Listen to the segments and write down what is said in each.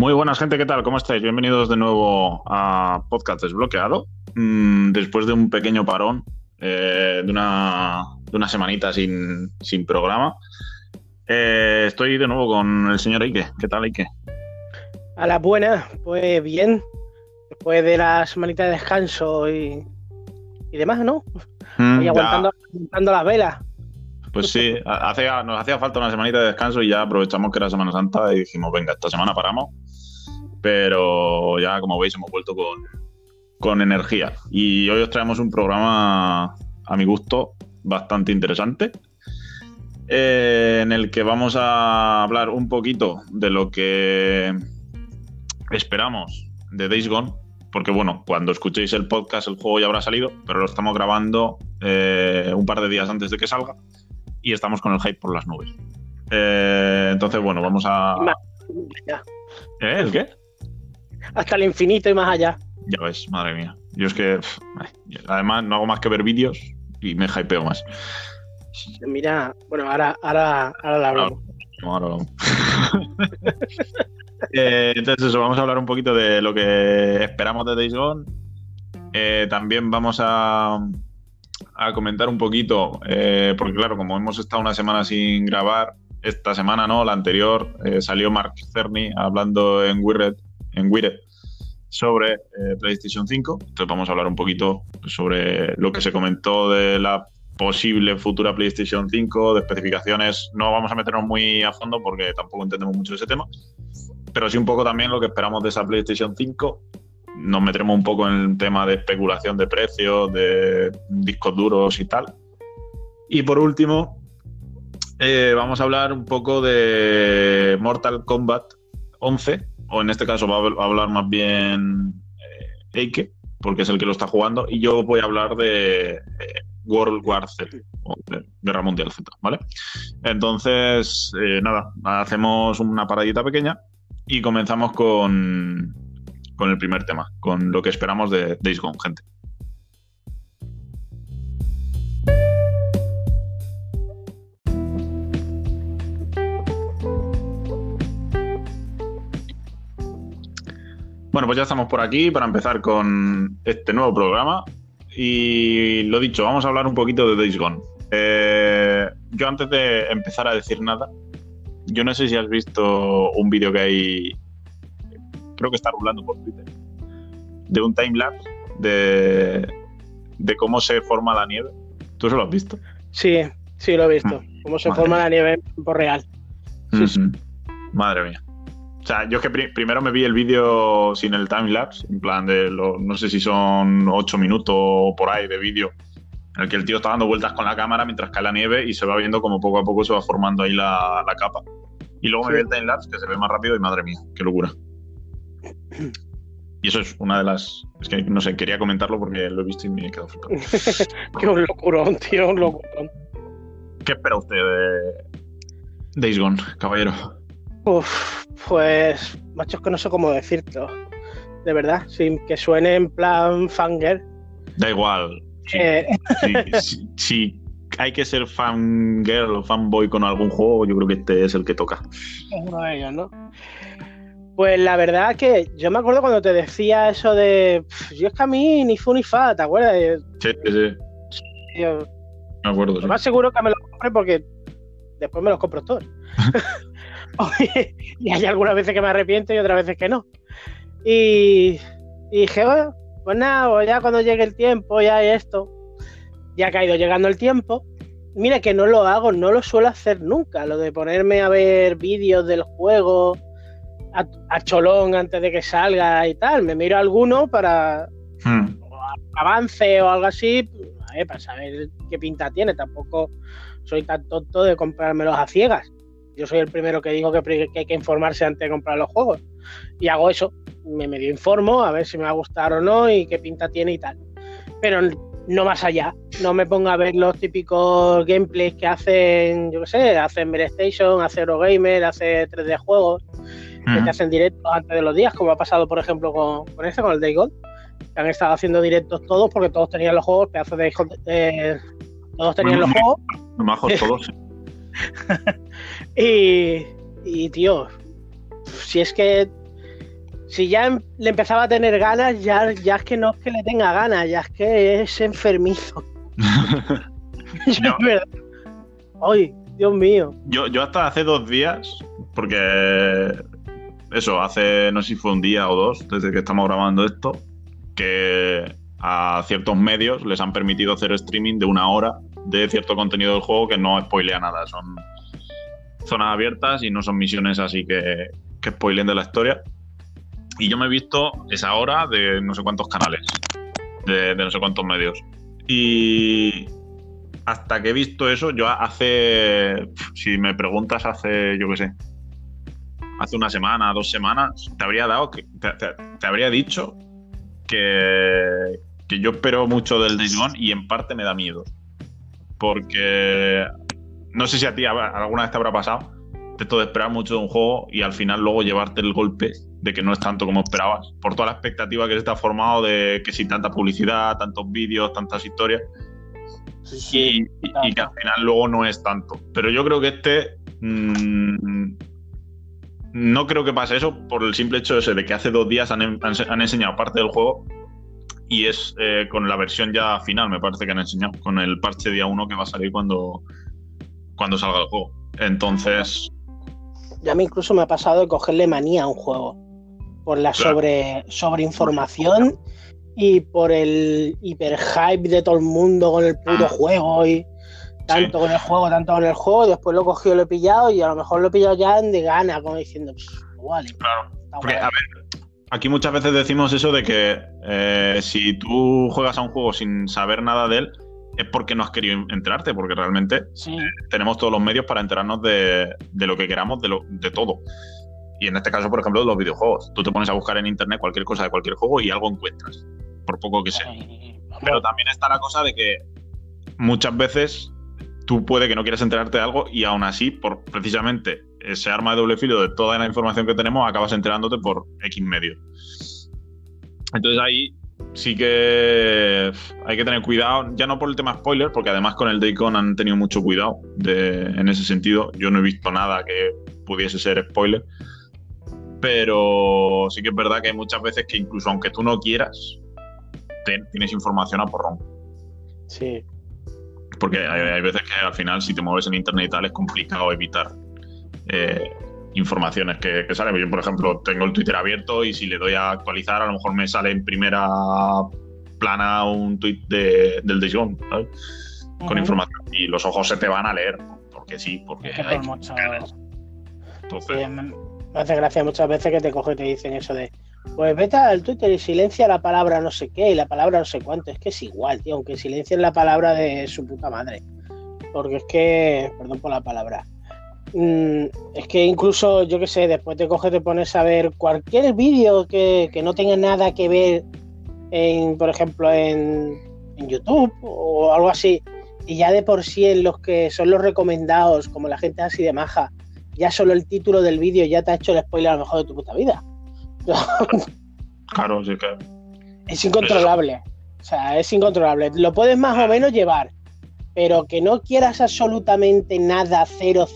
Muy buenas gente, ¿qué tal? ¿Cómo estáis? Bienvenidos de nuevo a Podcast Desbloqueado. Mm, después de un pequeño parón, eh, de, una, de una semanita sin, sin programa, eh, estoy de nuevo con el señor Ike. ¿Qué tal, Ike? A la buena, pues bien. Después de la semanita de descanso y, y demás, ¿no? Mm, y aguantando, aguantando las velas. Pues sí, nos hacía falta una semanita de descanso y ya aprovechamos que era Semana Santa y dijimos, venga, esta semana paramos. Pero ya, como veis, hemos vuelto con, con energía. Y hoy os traemos un programa, a mi gusto, bastante interesante, eh, en el que vamos a hablar un poquito de lo que esperamos de Days Gone. Porque bueno, cuando escuchéis el podcast el juego ya habrá salido, pero lo estamos grabando eh, un par de días antes de que salga y estamos con el hype por las nubes. Eh, entonces, bueno, vamos a... Más. ¿Eh? ¿El qué? Hasta el infinito y más allá. Ya ves, madre mía. Yo es que, pff, además, no hago más que ver vídeos y me hypeo más. Mira, bueno, ahora, ahora, ahora la hablamos. No, ahora hablamos. Eh, entonces, eso, vamos a hablar un poquito de lo que esperamos de Days Gone. Eh, también vamos a, a comentar un poquito, eh, porque claro, como hemos estado una semana sin grabar, esta semana no, la anterior, eh, salió Mark Cerny hablando en Wired, en Wired sobre eh, PlayStation 5. Entonces vamos a hablar un poquito sobre lo que se comentó de la posible futura PlayStation 5, de especificaciones. No vamos a meternos muy a fondo porque tampoco entendemos mucho ese tema, pero sí un poco también lo que esperamos de esa PlayStation 5. Nos meteremos un poco en el tema de especulación de precios, de discos duros y tal. Y por último, eh, vamos a hablar un poco de Mortal Kombat 11, o en este caso va a hablar más bien eh, Eike, porque es el que lo está jugando, y yo voy a hablar de eh, World War Z, o de Guerra Mundial Z, ¿vale? Entonces, nada, hacemos una paradita pequeña y comenzamos con, con el primer tema, con lo que esperamos de Days Gone, gente. Bueno, pues ya estamos por aquí para empezar con este nuevo programa. Y lo dicho, vamos a hablar un poquito de Days Gone. Eh, yo antes de empezar a decir nada, yo no sé si has visto un vídeo que hay, creo que está rulando por Twitter, de un timelapse de, de cómo se forma la nieve. ¿Tú eso lo has visto? Sí, sí, lo he visto. Cómo se Madre forma mía. la nieve en tiempo real. Sí, sí. Ujú. Madre mía. O sea, yo es que pri- primero me vi el vídeo sin el timelapse, en plan de, lo- no sé si son ocho minutos o por ahí de vídeo, en el que el tío está dando vueltas con la cámara mientras cae la nieve y se va viendo como poco a poco se va formando ahí la, la capa. Y luego me vi el timelapse que se ve más rápido y madre mía, qué locura. Y eso es una de las... Es que no sé, quería comentarlo porque lo he visto y me he quedado flipando. Qué un locurón, tío, un locurón. ¿Qué espera usted de Days Gone, caballero? Uf, pues, macho, es que no sé cómo decirlo. De verdad, sin que suene en plan fanger. Da igual. Sí, Eh, sí, sí, sí hay que ser fangirl o fanboy con algún juego, yo creo que este es el que toca. es uno de ellos, ¿no? Pues la verdad que yo me acuerdo cuando te decía eso de. "Pf, Yo es que a mí ni fu ni fa, ¿te acuerdas? Sí, sí, sí, yo, me acuerdo. sí. Lo más seguro que me los compre porque después me los compro todos. Y hay algunas veces que me arrepiento y otras veces que no. Y, y dije, "Bueno, pues nada, pues ya cuando llegue el tiempo, ya esto, ya que ha ido llegando el tiempo. Mira que no lo hago, no lo suelo hacer nunca, lo de ponerme a ver vídeos del juego a, a cholón antes de que salga y tal. Me miro alguno para, Hmm, avance o algo así, a ver, para saber qué pinta tiene. Tampoco soy tan tonto de comprármelos a ciegas. Yo soy el primero que digo que, hay que informarse antes de comprar los juegos. Y hago eso. Me medio informo a ver si me va a gustar o no y qué pinta tiene y tal. Pero no más allá. No me pongo a ver los típicos gameplays que hacen, yo qué sé, hacen Station, hace Eurogamer, hace 3D Juegos que te hacen directos antes de los días, como ha pasado, por ejemplo, con, con este, con el Day Gold, que han estado haciendo directos todos porque todos tenían los juegos, pedazos de eh, todos tenían los juegos Majos todos. y, y, tío, si es que si ya em- le empezaba a tener ganas, ya, ya es que no es que le tenga ganas, ya es que es enfermizo. Es verdad. Ay, Dios mío. Yo, yo hasta hace dos días, porque eso, hace no sé si fue un día o dos desde que estamos grabando esto, que a ciertos medios les han permitido hacer streaming de una hora de cierto contenido del juego que no spoilea nada. Son zonas abiertas y no son misiones así que, que spoilen de la historia. Y yo me he visto esa hora de no sé cuántos canales, de, de no sé cuántos medios. Y hasta que he visto eso, yo hace, si me preguntas hace, yo qué sé, hace una semana, dos semanas, te habría dado, que, te, te- te habría dicho que, que yo espero mucho del Days Gone y en parte me da miedo. Porque no sé si a ti alguna vez te habrá pasado esto de esperar mucho de un juego y al final luego llevarte el golpe de que no es tanto como esperabas. Por toda la expectativa que se está formado de que si tanta publicidad, tantos vídeos, tantas historias y, y- y que al final luego no es tanto. Pero yo creo que este. mm, no creo que pase eso por el simple hecho ese de que hace dos días han, han- han enseñado parte del juego y es eh, con la versión ya final, me parece que han enseñado, con el parche día 1 que va a salir cuando, cuando salga el juego. Entonces, Ya a mí incluso me ha pasado de cogerle manía a un juego. Por la Claro. sobre, sobreinformación y por el hiper hype de todo el mundo con el puto Ah. juego y tanto con el juego, tanto con el juego, y después lo he cogido, lo he pillado y a lo mejor lo he pillado ya de gana, como diciendo, "Pff, vale, claro, está Porque, guay". a ver, aquí muchas veces decimos eso de que eh, si tú juegas a un juego sin saber nada de él, es porque no has querido enterarte, porque realmente Sí, tenemos todos los medios para enterarnos de, de lo que queramos, de, lo, de todo. Y en este caso, por ejemplo, de los videojuegos. Tú te pones a buscar en internet cualquier cosa de cualquier juego y algo encuentras, por poco que sea. Eh, Pero también está la cosa de que muchas veces tú puede que no quieras enterarte de algo y aún así, por precisamente ese arma de doble filo de toda la información que tenemos, acabas enterándote por X medios. Entonces ahí sí que hay que tener cuidado, ya no por el tema spoiler, porque además con el Daycon han tenido mucho cuidado de- en ese sentido. Yo no he visto nada que pudiese ser spoiler, pero sí que es verdad que hay muchas veces que incluso aunque tú no quieras, tienes información a porrón. sí. Porque hay, hay veces que al final, si te mueves en internet y tal, es complicado evitar eh, informaciones que, que salen. Yo, por ejemplo, tengo el Twitter abierto y si le doy a actualizar, a lo mejor me sale en primera plana un tweet de, del Gone, ¿sabes? Con información. Y los ojos se te van a leer, porque sí, porque Es que hay por mucho- Entonces, Sí, me, hace gracia muchas veces que te cogen y te dicen eso de, pues vete al Twitter y silencia la palabra no sé qué y la palabra no sé cuánto. Es que es igual, tío, aunque silencien la palabra de su puta madre. Porque es que, perdón por la palabra, mm, es que incluso, yo qué sé, después te coges, te pones a ver cualquier vídeo que, que no tenga nada que ver, en, por ejemplo, en, en YouTube o algo así. Y ya de por sí en los que son los recomendados, como la gente así de maja, ya solo el título del vídeo ya te ha hecho el spoiler a lo mejor de tu puta vida. claro, sí que. Es incontrolable. O sea, es incontrolable. Lo puedes más o menos llevar, pero que no quieras absolutamente nada 000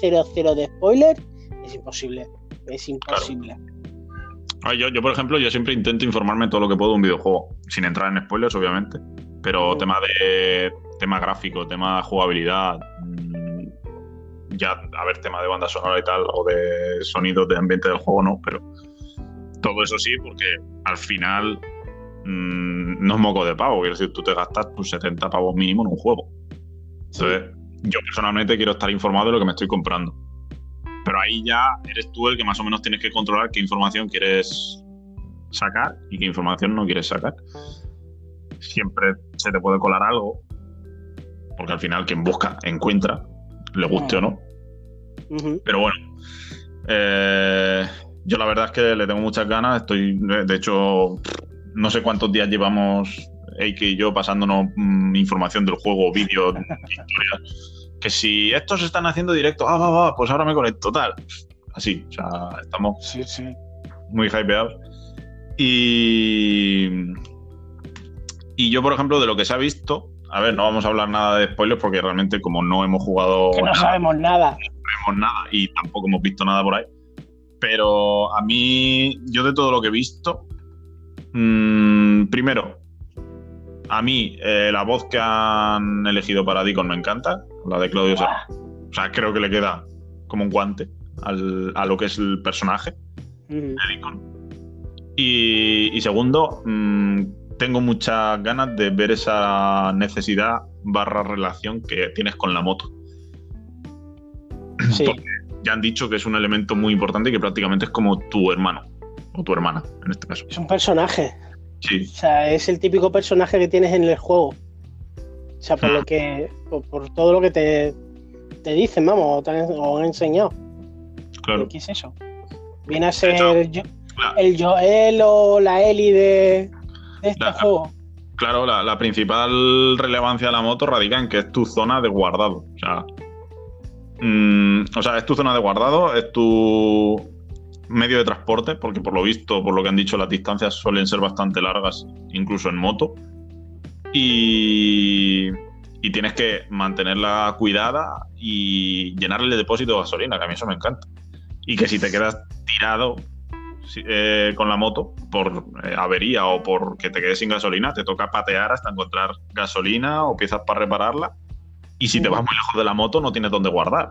de spoiler, es imposible. Es imposible. Ay, Yo, yo, por ejemplo, yo siempre intento informarme todo lo que puedo de un videojuego, sin entrar en spoilers, obviamente. Pero tema de tema gráfico, tema jugabilidad, mm, ya, a ver, tema de banda sonora y tal, o de sonidos de ambiente del juego, no, pero todo eso sí, porque al final mm, no es moco de pavo, quiero decir, tú te gastas tus 70 pavos mínimo en un juego. Entonces, yo personalmente quiero estar informado de lo que me estoy comprando. Pero ahí ya eres tú el que más o menos tienes que controlar qué información quieres sacar y qué información no quieres sacar. Siempre se te puede colar algo, porque al final quien busca encuentra, le guste o no. Pero bueno, eh, yo la verdad es que le tengo muchas ganas. Estoy, de hecho, no sé cuántos días llevamos Eike y yo pasándonos mm, información del juego, vídeos, historias. Que si estos están haciendo directo, ah, va, va, pues ahora me conecto, tal. Así, o sea, estamos Sí, sí. muy hypeados. Y. Y yo, por ejemplo, de lo que se ha visto, a ver, no vamos a hablar nada de spoilers porque realmente, como no hemos jugado Que no nada, sabemos nada. no sabemos nada y tampoco hemos visto nada por ahí. Pero a mí, yo de todo lo que he visto, mmm, primero, a mí eh, la voz que han elegido para Deacon me encanta, la de Claudio Serra. O sea, creo que le queda como un guante al, a lo que es el personaje Mm. de Deacon. Y, y segundo, mmm, tengo muchas ganas de ver esa necesidad barra relación que tienes con la moto. Sí. Porque ya han dicho que es un elemento muy importante y que prácticamente es como tu hermano o tu hermana, en este caso. Es un personaje. Sí, O sea, es el típico personaje que tienes en el juego. O sea, por lo que. Por, por todo lo que te, te dicen, vamos, o te han, o han enseñado. claro. ¿Qué es eso? Viene a ser yo- La- el Joel o la Ellie de, de este La- juego. Claro, la, la principal relevancia de la moto radica en que es tu zona de guardado. O sea, mm, o sea, es tu zona de guardado, es tu medio de transporte, porque por lo visto, por lo que han dicho, las distancias suelen ser bastante largas, incluso en moto. Y, tienes que mantenerla cuidada y llenarle el depósito de gasolina, que a mí eso me encanta. Y que si te quedas tirado eh, con la moto por eh, avería o por que te quedes sin gasolina, te toca patear hasta encontrar gasolina o piezas para repararla. Y si te vas muy lejos de la moto, no tienes dónde guardar.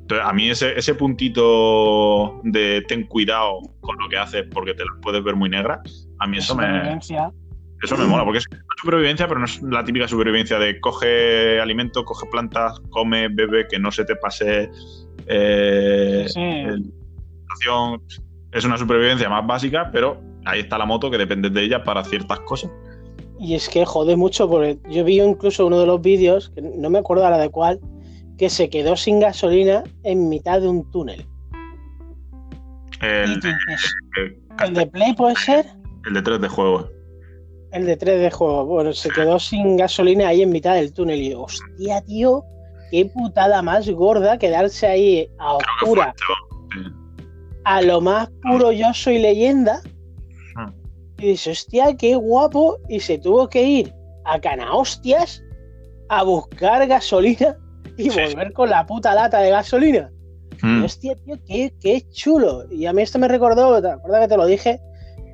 Entonces, a mí ese, ese puntito de ten cuidado con lo que haces porque te las puedes ver muy negras, a mí eso me, eso me mola, porque es una supervivencia, pero no es la típica supervivencia de coge alimento, coge plantas, come, bebe, que no se te pase eh, Sí. el-. Es una supervivencia más básica, pero ahí está la moto que depende de ella para ciertas cosas. Y es que jode mucho, porque yo vi incluso uno de los vídeos, que no me acuerdo ahora de cuál, que se quedó sin gasolina en mitad de un túnel. El, de- ¿El de Play puede ser? el de 3 de juego. El de 3 de juego. Bueno, se quedó sin gasolina ahí en mitad del túnel. Y yo, hostia, tío, qué putada más gorda quedarse ahí a oscura, a lo más puro yo soy leyenda. Y dices, hostia, qué guapo. Y se tuvo que ir a Canahostias a buscar gasolina y Sí, volver con la puta lata de gasolina. Mm. Hostia, tío, qué, qué chulo. Y a mí esto me recordó, ¿te acuerdas que te lo dije?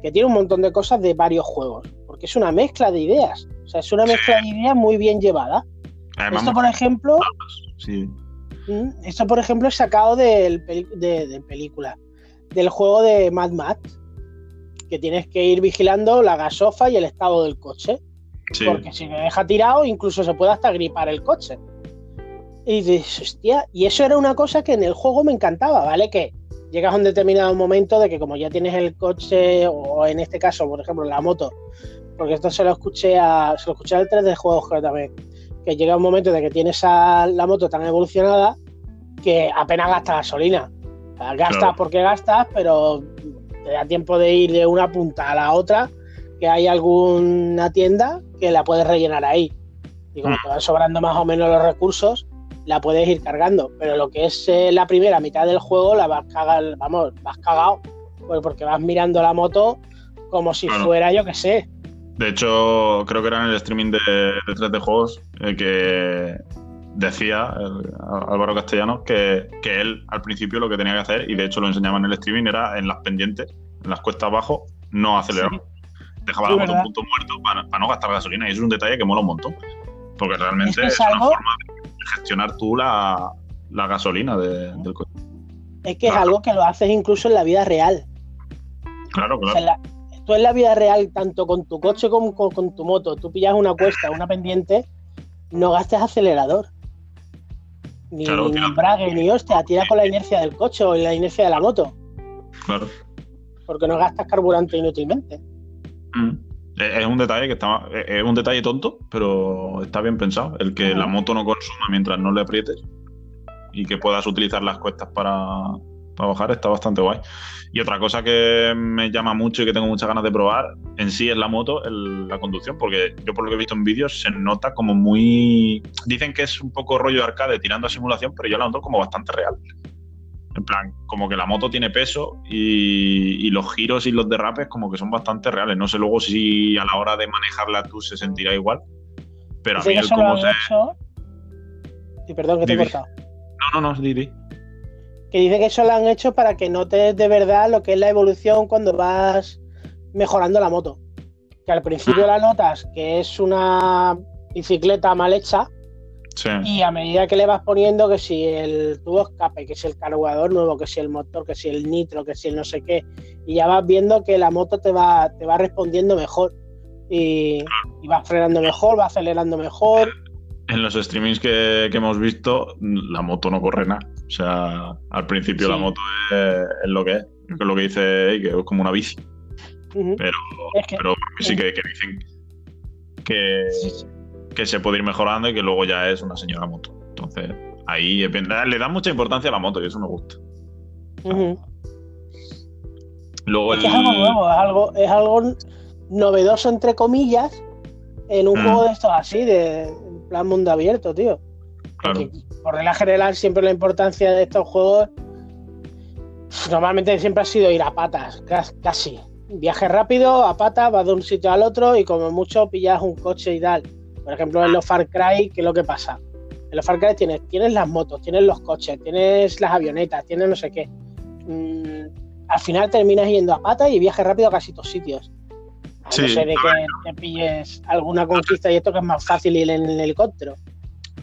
Que tiene un montón de cosas de varios juegos. Porque es una mezcla de ideas. O sea, es una mezcla de ideas muy bien llevada. Además, Esto, por ejemplo, sí. mm, esto, por ejemplo, es sacado del de, de película. Del juego de Mad Max. Que tienes que ir vigilando la gasofa y el estado del coche. sí. Porque si te deja tirado, incluso se puede hasta gripar el coche. Y dices, hostia, y eso era una cosa que en el juego me encantaba, ¿vale? Que llegas a un determinado momento de que como ya tienes el coche, o en este caso, por ejemplo, la moto, porque esto se lo escuché a, se lo escuché al 3 de juegos creo también, que llega un momento de que tienes a la moto tan evolucionada que apenas gasta gasolina. Gastas Claro. porque gastas, pero te da tiempo de ir de una punta a la otra, que hay alguna tienda que la puedes rellenar ahí. Y como Mm. te van sobrando más o menos los recursos, la puedes ir cargando. Pero lo que es eh, la primera mitad del juego, la vas cagar, vamos, vas cagado, pues porque vas mirando la moto como si Claro. fuera, yo que sé. De hecho, creo que era en el streaming de, de 3D Juegos eh, que decía el- Álvaro Castellanos que, que él al principio lo que tenía que hacer, y de hecho lo enseñaba en el streaming, era en las pendientes, en las cuestas abajo, no acelerar. Dejaba Sí, la moto en punto muerto para, para no gastar gasolina. Y eso es un detalle que mola un montón. Porque realmente Es una forma de gestionar tú la, la gasolina de- del coche. Es que es algo que lo haces incluso en la vida real. Claro, O claro. sea, en la- tú en la vida real, tanto con tu coche como con, con tu moto, tú pillas una cuesta, una pendiente, no gastes acelerador. Ni, Claro, embrague, ni hostia, tira con la inercia del coche o la inercia de la moto, claro. porque no gastas carburante inútilmente. Mm. Es es un detalle que está, es un detalle tonto, pero está bien pensado. El que la moto no consuma mientras no le aprietes y que puedas utilizar las cuestas para, para bajar está bastante guay. Y otra cosa que me llama mucho y que tengo muchas ganas de probar en sí es la moto, el- la conducción, porque yo por lo que he visto en vídeos se nota como muy... Dicen que es un poco rollo de arcade tirando a simulación, pero yo la noto como bastante real. En plan, como que la moto tiene peso y, y los giros y los derrapes como que son bastante reales. No sé luego si a la hora de manejarla tú se sentirá igual. Pero a mí el cómo se... hecho. Y perdón que te he cortado. No, no, no, di, di. Que dice que eso lo han hecho para que notes de verdad lo que es la evolución cuando vas mejorando la moto. Que al principio la notas que es una bicicleta mal hecha Sí. y a medida que le vas poniendo que si el tubo escape, que si el carburador nuevo, que si el motor, que si el nitro, que si el no sé qué, y ya vas viendo que la moto te va, te va respondiendo mejor y, y vas frenando mejor, va acelerando mejor. En los streamings que, que hemos visto, la moto no corre nada. O sea, al principio Sí. la moto es, es lo que es. Es lo que dice que es como una bici. Pero, Es que- pero sí que, que dicen que, Sí, sí. que se puede ir mejorando y que luego ya es una señora moto. Entonces, ahí depende- le dan mucha importancia a la moto y eso me gusta. Luego Es que el- es algo nuevo, es algo, es algo novedoso, entre comillas, en un Mm. juego de estos así, de plan mundo abierto, tío. claro, Porque, por regla general, siempre la importancia de estos juegos normalmente siempre ha sido ir a patas, cas- casi. Viaje rápido, a patas, vas de un sitio al otro y como mucho pillas un coche y tal. Por ejemplo, en los Far Cry, ¿qué es lo que pasa? En los Far Cry tienes, tienes las motos, tienes los coches, tienes las avionetas, tienes no sé qué. Mm, al final terminas yendo a patas y viaje rápido a casi todos sitios. A Sí, no ser de que te pilles alguna conquista y esto que es más fácil ir en el helicóptero.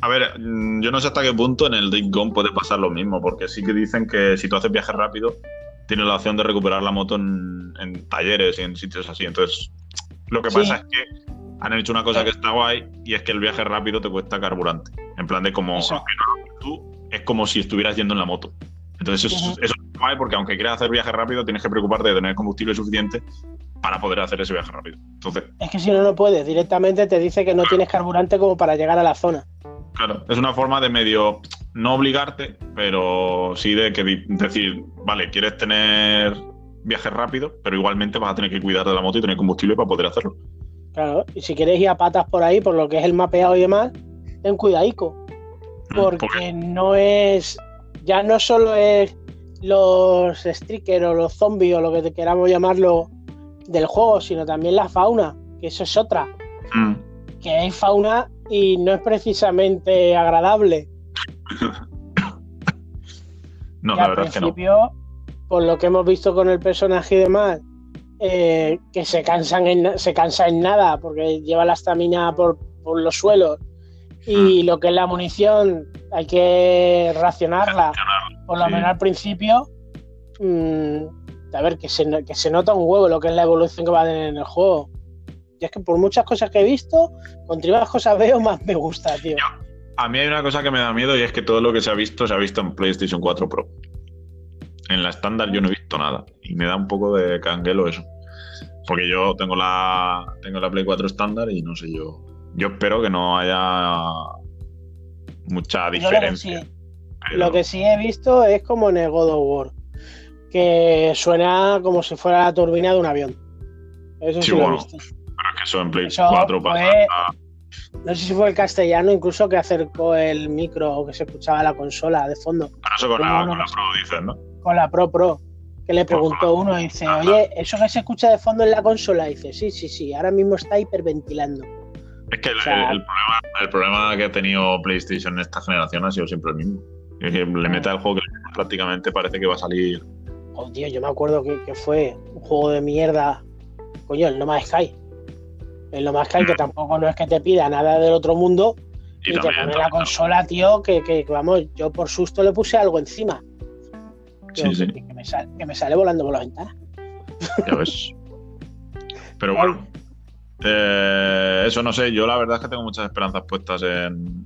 A ver, mm, yo no sé hasta qué punto en el Days Gone puede pasar lo mismo, porque sí que dicen que si tú haces viajes rápido, tienes la opción de recuperar la moto en, en talleres y en sitios así. Entonces, lo que Sí. pasa es que han hecho una cosa que está guay y es que el viaje rápido te cuesta carburante. En plan de como, no tú, es como si estuvieras yendo en la moto. Entonces, eso, eso es guay porque aunque quieras hacer viaje rápido, tienes que preocuparte de tener combustible suficiente para poder hacer ese viaje rápido. Entonces, Es que si no, no puedes. Directamente te dice que no tienes carburante como para llegar a la zona. Claro, es una forma de medio no obligarte, pero sí de que decir, vale, quieres tener viajes rápidos, pero igualmente vas a tener que cuidar de la moto y tener combustible para poder hacerlo. Claro. Y si quieres ir a patas por ahí, por lo que es el mapeado y demás, ten cuidadico. Porque Porque- no es. Ya no solo es los streakers o los zombies o lo que queramos llamarlo del juego, sino también la fauna, que eso es otra. Mm, Que hay fauna y no es precisamente agradable. no, Y la al verdad es que no. por lo que hemos visto con el personaje y demás, eh, que se cansan en, se cansa en nada porque lleva la estamina por, por los suelos y lo que es la munición hay que racionarla, por lo sí. menos al principio. mm, a ver, que se, que se nota un huevo lo que es la evolución que va a tener en el juego. Y es que por muchas cosas que he visto, contra más cosas veo, más me gusta, tío. A mí hay una cosa que me da miedo y es que todo lo que se ha visto se ha visto en PlayStation 4 Pro. En la estándar yo no he visto nada y me da un poco de canguelo eso. Porque yo tengo la tengo la Play 4 estándar y no sé yo. Yo espero que no haya mucha Yo lo que diferencia. sí- Lo que sí he visto es como en el God of War, que suena como si fuera la turbina de un avión. Eso sí, Sí, lo he bueno. visto. Pero es que eso en Play Eso 4 pasa. fue- No sé si fue el castellano incluso que acercó el micro o que se escuchaba la consola de fondo Pero eso con la, con la. Pro dices, ¿no? con la Pro Pro. Que le preguntó uno y dice, oye, ¿eso que se escucha de fondo en la consola? Y dice, sí, sí, sí, ahora mismo está hiperventilando. Es que el, O sea- el- el problema, el problema que ha tenido PlayStation en esta generación ha sido siempre el mismo. Es que le mete al juego que prácticamente parece que va a salir. Oh, tío, yo me acuerdo que, que fue un juego de mierda. Coño, el No Man's Sky. El No Man's Sky que tampoco no es que te pida nada del otro mundo y, te también- pone la consola, tío, que, vamos, yo por susto le puse algo encima. Sí, Digo, sí. Que, me sale, que me sale volando por la ventana. Ya ves. Pero bueno. eh, eso no sé, yo la verdad es que tengo muchas esperanzas puestas en,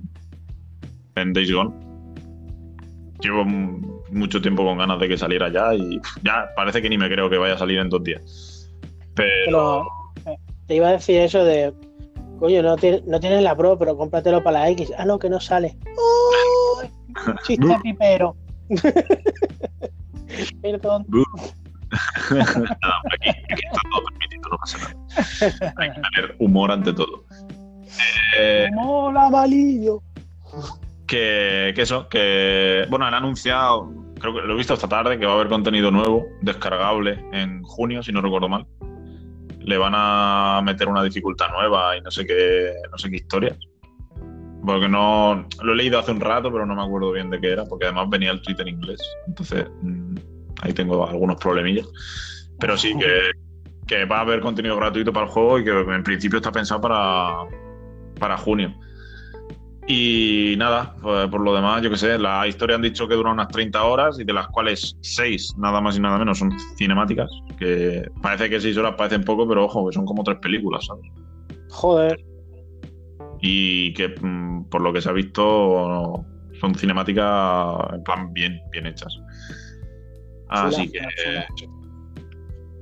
en Days Gone. Llevo mucho tiempo con ganas de que saliera ya y ya parece que ni me creo que vaya a salir en dos días. Pero Pero eh, te iba a decir eso de, coño, no, no tienes la Pro, pero cómpratelo para la X. Ah, no, que no sale. ¡Uy! Chiste pipero. Perdón. nada, aquí, aquí está todo permitido, no pasa nada. Hay que tener humor ante todo. Eh, Mola malillo. Que, que eso, que bueno, han anunciado, creo que lo he visto esta tarde, que va a haber contenido nuevo, descargable en junio, si no recuerdo mal. Le van a meter una dificultad nueva y no sé qué, no sé qué historias. porque no lo he leído hace un rato, pero no me acuerdo bien de qué era, porque además venía el tweet en inglés. Entonces, mm, ahí tengo algunos problemillas. Pero sí que, que va a haber contenido gratuito para el juego y que en principio está pensado para, para junio. Y nada, pues, por lo demás, yo que sé, la historia han dicho que dura unas 30 horas y de las cuales 6, nada más y nada menos, son cinemáticas, que parece que 6 horas parecen poco, pero ojo, que son como tres películas, ¿sabes? Joder. Y que mm, por lo que se ha visto son cinemáticas en plan bien, bien hechas. Así que...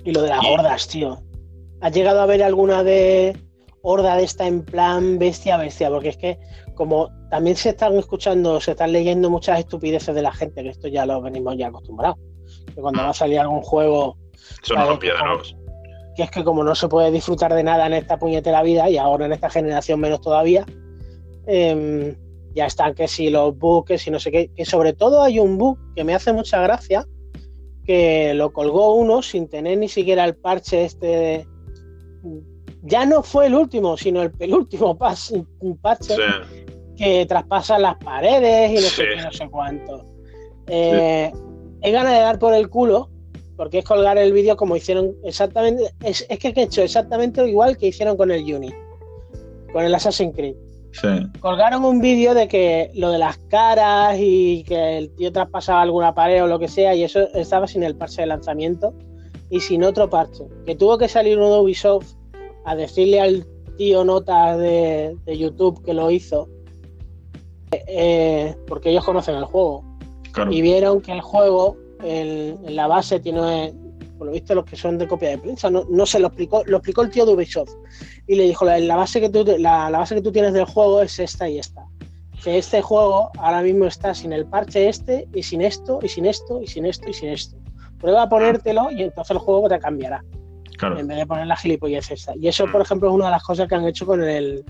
Y lo de las hordas, tío. ¿Has llegado a ver alguna de horda de esta en plan bestia bestia? Porque es que como también se están escuchando, se están leyendo muchas estupideces de la gente, que esto ya lo venimos ya acostumbrados. Que cuando va a salir algún juego. Son de nuevos. Que es que como no se puede disfrutar de nada en esta puñetera vida, y ahora en esta generación menos todavía, em, ya están que si los bugs, y no sé qué. Que sobre todo hay un bug que me hace mucha gracia, que lo colgó uno sin tener ni siquiera el parche este. Ya no fue el último, sino el penúltimo parche que traspasan las paredes y no sé qué, no sé cuánto. Eh, He ganas de dar por el culo, porque es colgar el vídeo como hicieron exactamente. Es, es que he hecho exactamente igual que hicieron con el Unity, con el Assassin's Creed. Colgaron un vídeo de que lo de las caras y que el tío traspasaba alguna pared o lo que sea, y eso estaba sin el parche de lanzamiento y sin otro parche. Que tuvo que salir uno de Ubisoft a decirle al tío notas de, de YouTube que lo hizo eh, porque ellos conocen el juego. Y vieron que el juego, en la base tiene, por lo visto, los que son de copia de prensa, no, no se lo explicó, lo explicó el tío de Ubisoft. Y le dijo, la, base que tú, la, base que tú tienes del juego es esta y esta. Que este juego ahora mismo está sin el parche este, y sin esto, y sin esto, y sin esto, y sin esto. Prueba a ponértelo y entonces el juego te cambiará. En vez de poner la gilipollez esta. Y eso, por mm. ejemplo, es una de las cosas que han hecho con el,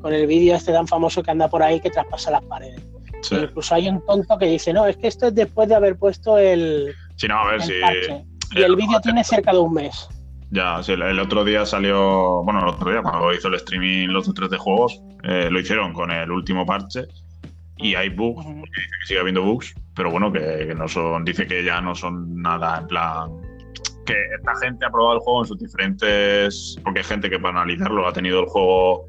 con el vídeo este tan famoso que anda por ahí que traspasa las paredes. Incluso hay un tonto que dice, no, es que esto es después de haber puesto el. Sí, no, a ver si. Y el, vídeo tiene cerca de un mes. Ya, sí, el otro día salió. Bueno, el otro día, cuando hizo el streaming los otros de juegos, eh, lo hicieron con el último parche. Y hay bugs, dice que sigue habiendo bugs, pero bueno, que, que, no son. Dice que ya no son nada en plan que esta gente ha probado el juego en sus diferentes. Porque hay gente que para analizarlo ha tenido el juego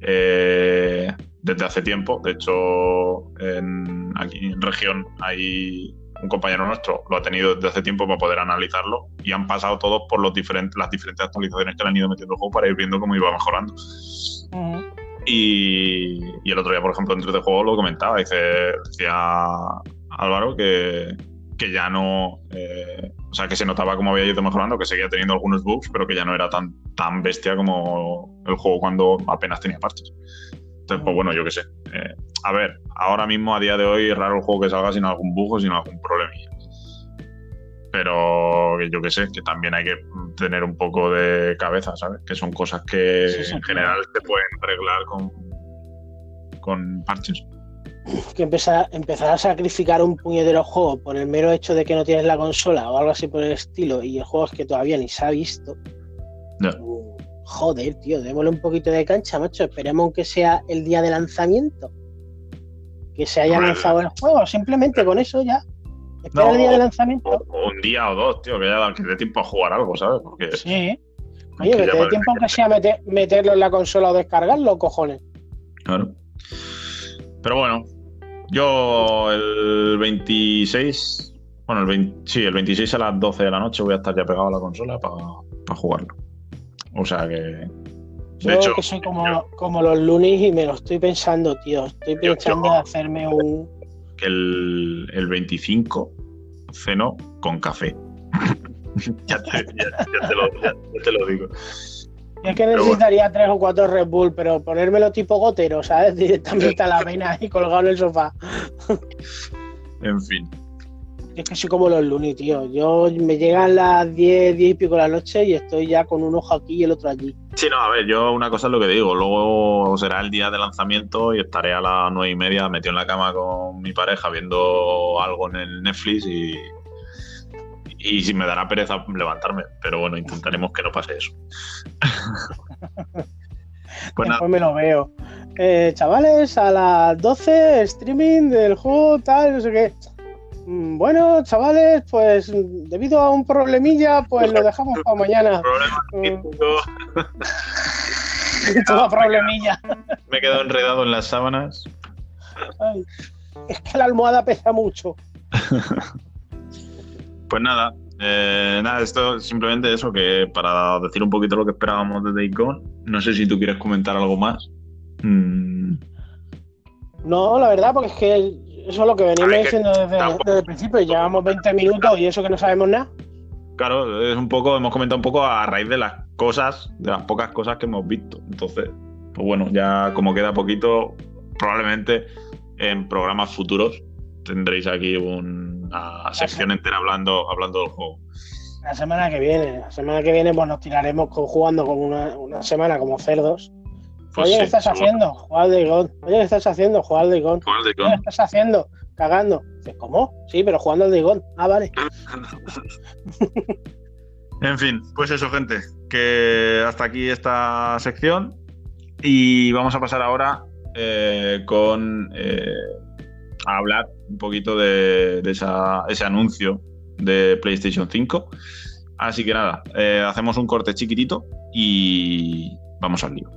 eh, desde hace tiempo. De hecho, en, aquí en región hay un compañero nuestro, lo ha tenido desde hace tiempo para poder analizarlo y han pasado todos por los diferentes, las diferentes actualizaciones que le han ido metiendo el juego para ir viendo cómo iba mejorando. y, el otro día, por ejemplo, dentro del juego lo comentaba, dice, decía Álvaro que, que ya no, eh, o sea, que se notaba cómo había ido mejorando, que seguía teniendo algunos bugs, pero que ya no era tan, tan bestia como el juego cuando apenas tenía parches. Entonces, pues bueno, yo qué sé. Eh, a ver, ahora mismo, a día de hoy, es raro el juego que salga sin algún bug o sin algún problemilla. Pero yo qué sé, que también hay que tener un poco de cabeza, ¿sabes? Que son cosas que en general se pueden arreglar con, con parches que empezar, empezar a sacrificar un puñetero juego por el mero hecho de que no tienes la consola o algo así por el estilo y el juego es que todavía ni se ha visto. joder, tío, démosle un poquito de cancha, macho. Esperemos que sea el día de lanzamiento. Que se haya lanzado el juego, simplemente con eso ya. Espera el día de lanzamiento. un día o dos, tío, que ya que dé tiempo a jugar algo, ¿sabes? Porque, sí. Oye, que, te dé tiempo aunque sea meterlo en la consola o descargarlo, cojones. Claro. Pero bueno, yo el 26, bueno, el sí, el 26 a las 12 de la noche voy a estar ya pegado a la consola para jugarlo. O sea que. De hecho, que soy como, como los lunes y me lo estoy pensando, tío. Estoy pensando en hacerme un. Que el, el 25 ceno con café. ya, te, lo, ya te lo digo. Es que necesitaría tres o cuatro Red Bull, pero ponérmelo tipo gotero, ¿sabes? Directamente a la vena y colgado en el sofá. en fin. Es que soy como los Looney, tío. Yo me llegan las 10, 10 y pico de la noche y estoy ya con un ojo aquí y el otro allí. Sí, no, a ver, yo una cosa es lo que digo. Luego será el día de lanzamiento y estaré a las nueve y media metido en la cama con mi pareja viendo algo en el Netflix y, y si me dará pereza levantarme, pero bueno, intentaremos que no pase eso. Pues Después me lo veo. Eh, chavales, a las 12 streaming del juego tal, no sé qué. Mm, bueno, chavales, pues debido a un problemilla, pues lo dejamos para mañana. Mm. Todo problemilla. Me he quedado enredado en las sábanas. es que la almohada pesa mucho. Pues nada, eh, nada, esto simplemente eso, que para decir un poquito lo que esperábamos de Day no sé si tú quieres comentar algo más. Mm. No, la verdad, porque es que eso es lo que venimos diciendo desde, el principio, llevamos 20 minutos y eso que no sabemos nada. Claro, es un poco, hemos comentado un poco a raíz de las cosas, de las pocas cosas que hemos visto. Entonces, pues bueno, ya como queda poquito, probablemente en programas futuros tendréis aquí una sección entera hablando, hablando del juego. La semana que viene, la semana que viene pues nos tiraremos jugando con una semana como cerdos pues Oye, ¿qué estás haciendo? Jugar de Oye, ¿qué estás haciendo? Jugar de ¿Qué estás haciendo? Cagando. ¿Cómo? Sí, pero jugando al de Ah, vale. en fin, pues eso, gente. Que hasta aquí esta sección. Y vamos a pasar ahora eh, con eh, a hablar un poquito de, ese anuncio de PlayStation 5. Así que nada, eh, hacemos un corte chiquitito y vamos al lío.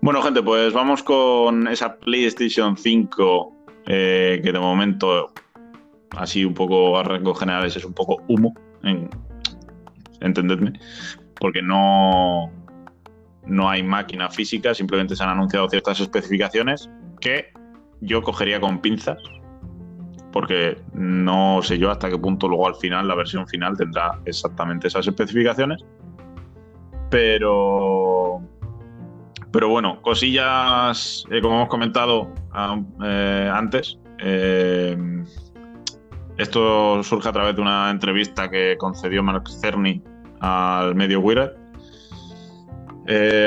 Bueno, gente, pues vamos con esa PlayStation 5 eh, que de momento, así un poco a rasgos generales, es un poco humo, entendedme, porque no, no hay máquina física, simplemente se han anunciado ciertas especificaciones que yo cogería con pinzas, porque no sé yo hasta qué punto luego al final, la versión final, tendrá exactamente esas especificaciones. Pero pero bueno, cosillas, eh, como hemos comentado ah, eh, antes, eh, esto surge a través de una entrevista que concedió Mark Cerny al medio Wired.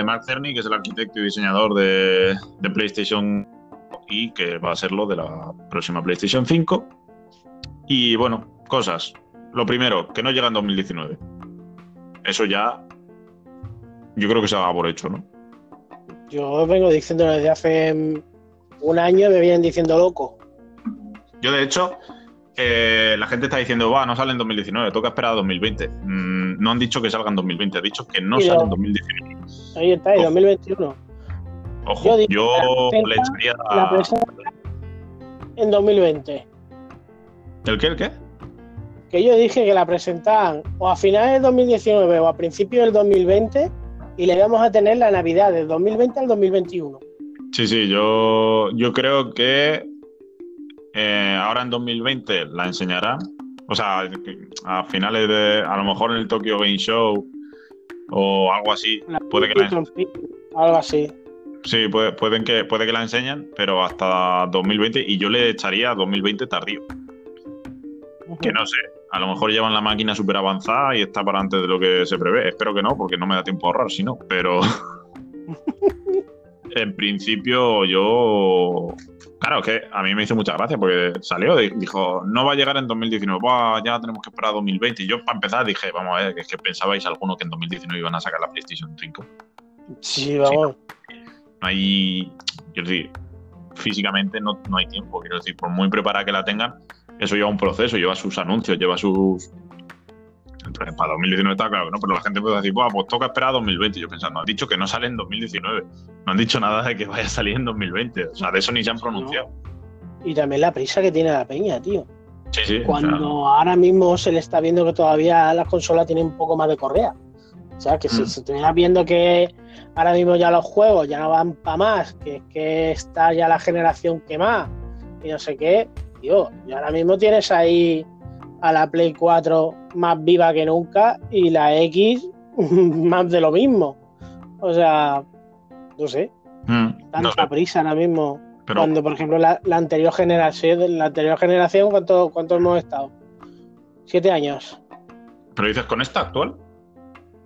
Mark Cerny, que es el arquitecto y diseñador de, de, PlayStation y que va a serlo de la próxima PlayStation 5. Y bueno, cosas. Lo primero, que no llega en 2019. Eso ya yo creo que se ha por hecho, ¿no? Yo vengo diciendo desde hace un año, me vienen diciendo loco. Yo, de hecho, eh, la gente está diciendo, va, no sale en 2019, toca esperar a 2020. Mm, no han dicho que salga en 2020, han dicho que no sale en 2019. Ahí está, en 2021. Ojo, yo, le echaría. La en 2020. ¿El qué? ¿El qué? Que yo dije que la presentaban o a finales de 2019 o a principios del 2020 y le vamos a tener la Navidad del 2020 al 2021. Sí, sí, yo, yo creo que eh, ahora en 2020 la enseñarán. O sea, a finales de. A lo mejor en el Tokyo Game Show o algo así. puede que la Algo así. Sí, puede, pueden que, puede que la enseñen, pero hasta 2020. Y yo le echaría 2020 tardío. Que no sé, a lo mejor llevan la máquina súper avanzada y está para antes de lo que se prevé. Espero que no, porque no me da tiempo a ahorrar, si no. Pero en principio yo... Claro, que a mí me hizo mucha gracia porque salió, dijo, no va a llegar en 2019, ya tenemos que esperar a 2020. Y yo para empezar dije, vamos a ver, que es que pensabais alguno que en 2019 iban a sacar la PlayStation 5. Sí, vamos. no hay, quiero decir, físicamente no, no hay tiempo, quiero decir, por muy preparada que la tengan, eso lleva un proceso, lleva sus anuncios, lleva sus. Para 2019 está claro, ¿no? Pero la gente puede decir, pues toca esperar a 2020. Yo pensando, han dicho que no sale en 2019. No han dicho nada de que vaya a salir en 2020. O sea, de eso ni se han pronunciado. Y también la prisa que tiene la peña, tío. Sí, sí. Cuando ahora mismo se le está viendo que todavía las consolas tienen un poco más de correa. O sea, que si mm. se estuviera viendo que ahora mismo ya los juegos ya no van para más, que, que está ya la generación que más, y no sé qué, tío, y ahora mismo tienes ahí a la Play 4 más viva que nunca y la X más de lo mismo. O sea, no sé. Mm, tanta prisa ahora mismo. Cuando, por ejemplo, la, anterior generación, la anterior generación, ¿cuánto, ¿cuánto hemos estado? Siete años. ¿Pero dices con esta actual?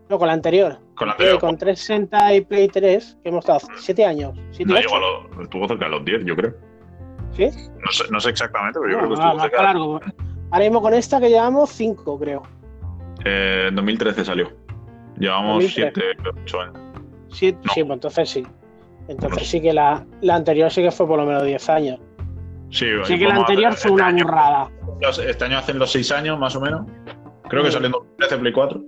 No, con la anterior. Con la anterior. con 360 y Play 3, que hemos estado siete años. no, llegó a los, estuvo cerca de los 10, yo creo. ¿Sí? No sé, no sé exactamente, pero yo creo que estuvo cerca. largo. Ahora mismo con esta que llevamos 5, creo. Eh, en 2013 salió. Llevamos 2013. 7, 8 años. Sí, No. sí, pues entonces sí. Entonces No. sí que la, la anterior sí que fue por lo menos 10 años. Sí, Sí que la a anterior fue una este año. burrada. Este año hacen los 6 años, más o menos. Creo que Mm. salió en 2013 Play 4.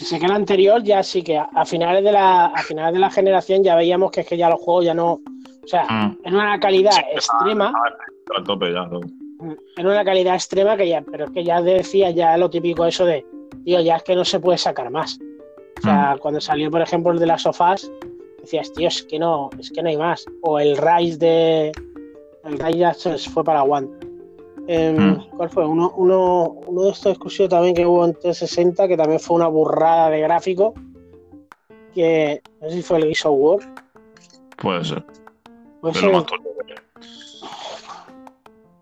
Sí que la anterior ya sí que a, a finales de la a finales de la generación ya veíamos que es que ya los juegos ya no, o sea, Mm. en una calidad Sí, extrema, Al tope ya. todo. En una calidad extrema que ya, pero es que ya decía ya lo típico eso de, tío, ya es que no se puede sacar más. O sea, cuando salió, por ejemplo, el de las sofás, decías, tío, es que no, es que no hay más. O el Rise de. El Rise fue para One. Em, Mm. ¿Cuál fue? Uno, uno, uno de estos exclusivos también que hubo en 360, que también fue una burrada de gráfico. Que no sé si fue el Gears of War. Puede ser. Puede más.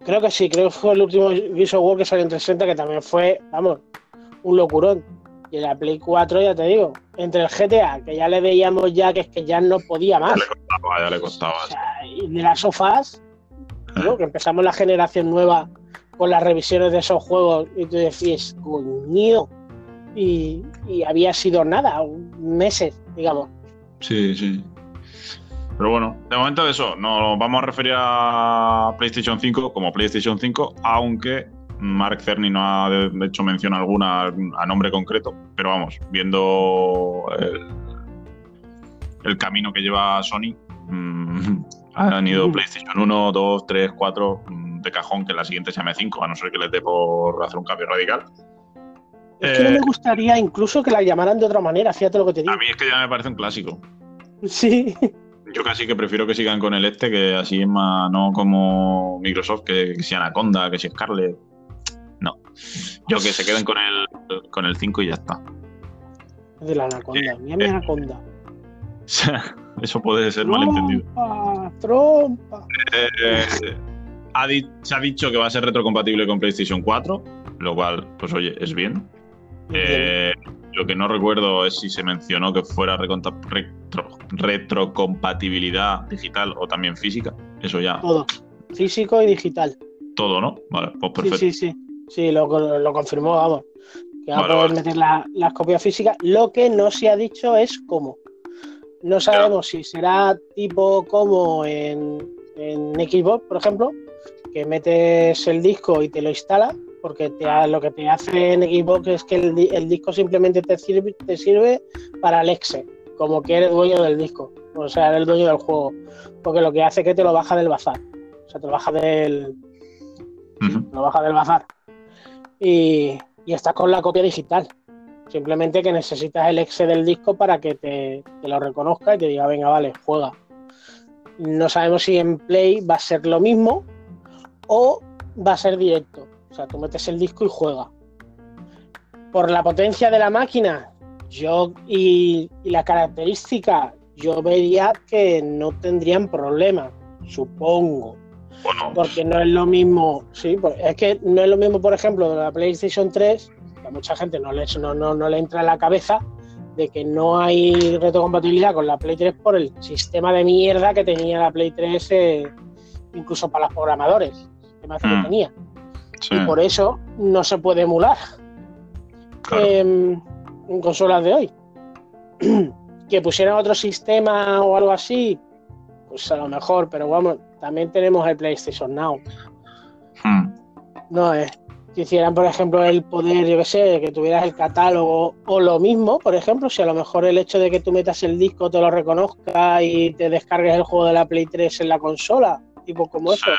Creo que sí, creo que fue el último of War que salió en 360, que también fue, vamos, un locurón. Y en la Play 4, ya te digo, entre el GTA, que ya le veíamos ya que es que ya no podía más. Ya le costaba, ya le costaba. O sea, y de las sofás, ¿no? que empezamos la generación nueva con las revisiones de esos juegos y tú decías, coño, y, y había sido nada, meses, digamos. Sí, sí. Pero bueno, de momento eso, nos vamos a referir a PlayStation 5 como PlayStation 5, aunque Mark Cerny no ha de- de hecho mención alguna a nombre concreto, pero vamos, viendo el, el camino que lleva Sony, mm, han ido. PlayStation 1, 2, 3, 4 mm, de cajón, que la siguiente se llame 5, a no ser que les dé por hacer un cambio radical. Es que no Eh, me gustaría incluso que la llamaran de otra manera, fíjate lo que te digo. A mí es que ya me parece un clásico. Sí, Yo casi que prefiero que sigan con el este, que así es más, no como Microsoft, que, que si Anaconda, que si Scarlet. No. Yo que se queden con el con el 5 y ya está. de la anaconda, mi eh. anaconda. Eso puede ser malentendido. Trompa, trompa. Eh, ha se ha dicho que va a ser retrocompatible con PlayStation 4, lo cual, pues oye, es bien. Eh, lo que no recuerdo es si se mencionó que fuera retro- retrocompatibilidad digital o también física. Eso ya, Todo, físico y digital. todo, ¿no? Vale, pues perfecto. Sí, sí, sí. Sí, lo, lo confirmó, vamos. Que va Vale, a poder vale. meter la- las copias físicas. Lo que no se ha dicho es cómo. No sabemos si será tipo como en, en Xbox, por ejemplo, que metes el disco y te lo instala, porque te lo que te hace en Xbox es que el, di- el disco simplemente te sirve, te sirve para el exe, como que eres dueño del disco, o sea, eres dueño del juego, porque lo que hace es que te lo baja del bazar, o sea, te lo baja del, lo baja del bazar. Y, y estás con la copia digital. Simplemente que necesitas el exe del disco para que te, te lo reconozca y te diga, venga, vale, juega. No sabemos si en Play va a ser lo mismo o va a ser directo. O sea, tú metes el disco y juega. Por la potencia de la máquina yo y, y la característica, yo vería que no tendrían problema, supongo Bueno, porque no es lo mismo, sí, es que no es lo mismo, por ejemplo, de la PlayStation 3, que a mucha gente no le, no, no, no le entra en la cabeza de que no hay retrocompatibilidad con la Play 3 por el sistema de mierda que tenía la Play 3, eh, incluso para los programadores, el sistema que Mm. tenía. Sí, Y por eso no se puede emular claro. em, en consolas de hoy. que pusieran otro sistema o algo así, pues a lo mejor, pero vamos, también tenemos el PlayStation Now. Hmm. No es. Que hicieran, por ejemplo, el poder, yo qué sé, que tuvieras el catálogo o lo mismo, por ejemplo, si a lo mejor el hecho de que tú metas el disco, te lo reconozca y te descargues el juego de la Play 3 en la consola, tipo como eso.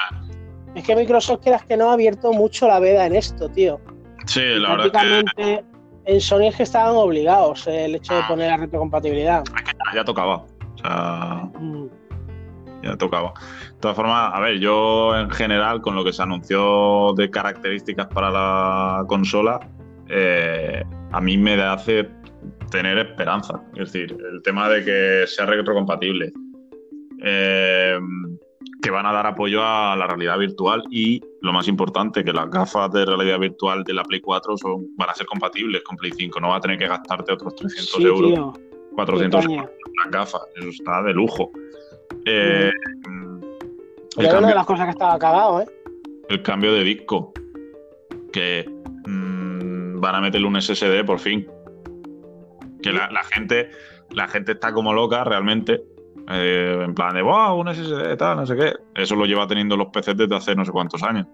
Es que Microsoft, quieras que no, ha abierto mucho la veda en esto, tío. Sí, la verdad es que en Sony es que estaban obligados eh, el hecho de poner la retrocompatibilidad. ya, ya tocaba. O sea, Mm. ya tocaba. De todas formas, a ver, yo en general, con lo que se anunció de características para la consola, eh, a mí me hace tener esperanza. Es decir, el tema de que sea retrocompatible, eh, que van a dar apoyo a la realidad virtual y, lo más importante, que las gafas de realidad virtual de la Play 4 son, van a ser compatibles con Play 5. No va a tener que gastarte otros 300 Sí, euros, tío. 400 Qué euros unas gafas, eso está de lujo. Eh, El una de las cosas que estaba cagado, ¿eh? El cambio de disco. Que mmm, van a meterle un SSD por fin. Que la, la, gente, la gente está como loca realmente. Eh, en plan de, wow, un SSD, tal, no sé qué. Eso lo lleva teniendo los PCs desde hace no sé cuántos años.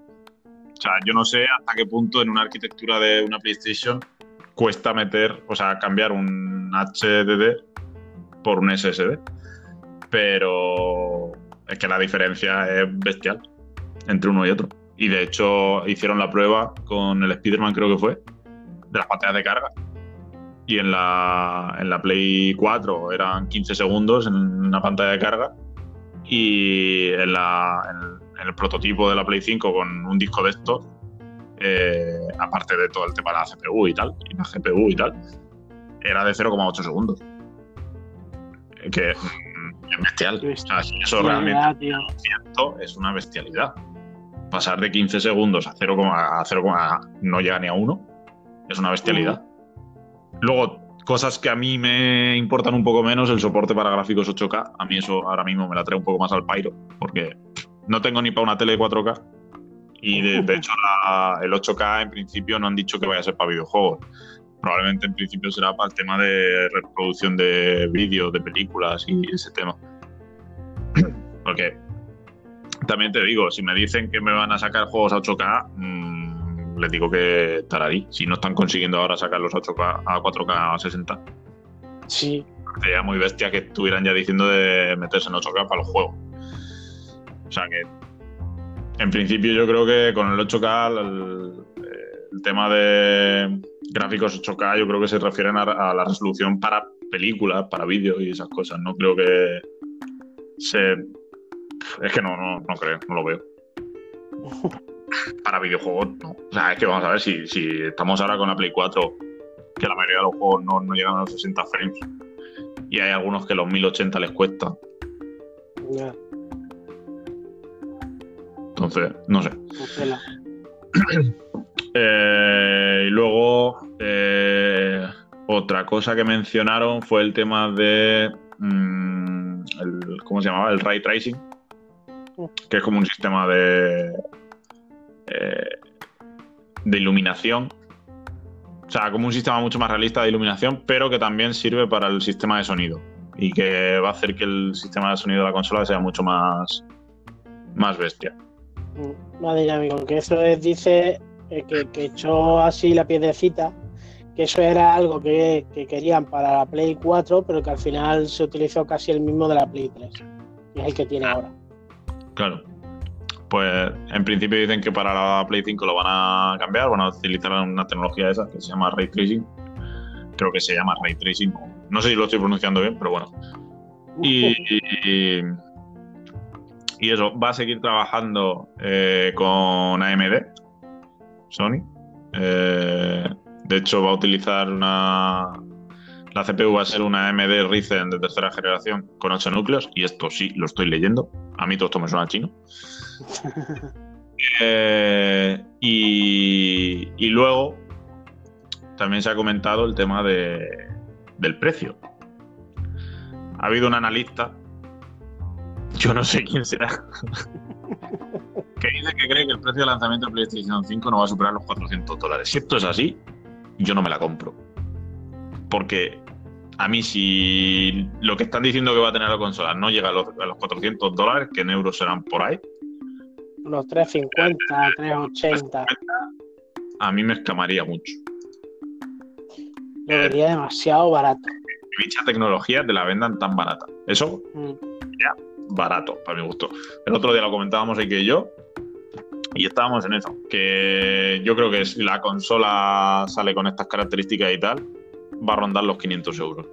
O sea, yo no sé hasta qué punto en una arquitectura de una PlayStation cuesta meter, o sea, cambiar un HDD por un SSD. Pero es que la diferencia es bestial entre uno y otro. Y de hecho hicieron la prueba con el Spider-Man, creo que fue, de las pantallas de carga. Y en la, en la Play 4 eran 15 segundos en una pantalla de carga. Y en, la, en, el, prototipo de la Play 5 con un disco de estos, eh, aparte de todo el tema de la CPU y tal, y la GPU y tal, era de 0,8 segundos. Que es bestial. eso realmente es una bestialidad. Pasar de 15 segundos a 0, a 0, no llega ni a 1 es una bestialidad. Luego, cosas que a mí me importan un poco menos, el soporte para gráficos 8K. A mí eso ahora mismo me la trae un poco más al pairo, porque no tengo ni para una tele de 4K. Y de, hecho, el 8K en principio no han dicho que vaya a ser para videojuegos probablemente en principio será para el tema de reproducción de vídeos, de películas y ese tema. Porque también te digo, si me dicen que me van a sacar juegos a 8K, mmm, les digo que ahí. Si no están consiguiendo ahora sacar los 8K a 4K a 60. Sí. Sería muy bestia que estuvieran ya diciendo de meterse en 8K para los juegos. O sea que, en principio, yo creo que con el 8K, el tema de gráficos 8K yo creo que se refieren a, la resolución para películas, para vídeos y esas cosas. No creo que se... Es que no, no, no creo, no lo veo. Para videojuegos, no. O sea, es que vamos a ver si, si estamos ahora con la Play 4, que la mayoría de los juegos no, no llegan a los 60 frames. Y hay algunos que los 1080 les cuesta. Entonces, no sé. Eh, y luego, eh, otra cosa que mencionaron fue el tema de. Mm, ¿Cómo se llamaba? El ray tracing. Que es como un sistema de. Eh, de iluminación. O sea, como un sistema mucho más realista de iluminación, pero que también sirve para el sistema de sonido. Y que va a hacer que el sistema de sonido de la consola sea mucho más. más bestia. Vale, amigo, que eso es, dice eh, que, echó así la piedecita, que eso era algo que, querían para la Play 4, pero que al final se utilizó casi el mismo de la Play 3, que es el que tiene ah. ahora. Claro. Pues en principio dicen que para la Play 5 lo van a cambiar, van a utilizar una tecnología esa que se llama Ray Tracing. Creo que se llama Ray Tracing. No sé si lo estoy pronunciando bien, pero bueno. Y, y, eso, va a seguir trabajando eh, con AMD, Sony. Eh, de hecho, va a utilizar una. La CPU va a ser una AMD Ryzen de tercera generación con 8 núcleos, y esto sí lo estoy leyendo. A mí todo esto me suena chino. Eh, y, luego también se ha comentado el tema de, del precio. Ha habido un analista, yo no sé quién será, que dice que cree que el precio de lanzamiento de PlayStation 5 no va a superar los 400 dólares. Si esto es así, yo no me la compro. Porque a mí si lo que están diciendo que va a tener la consola no llega a los, 400 dólares, que en euros serán por ahí. Los 350, 380. A mí me escamaría mucho. Me vería demasiado barato. Dicha tecnología te la vendan tan barata. Eso, mm. ya, barato, para mi gusto. El otro día lo comentábamos aquí que yo, y estábamos en eso, que yo creo que si la consola sale con estas características y tal, va a rondar los 500 euros.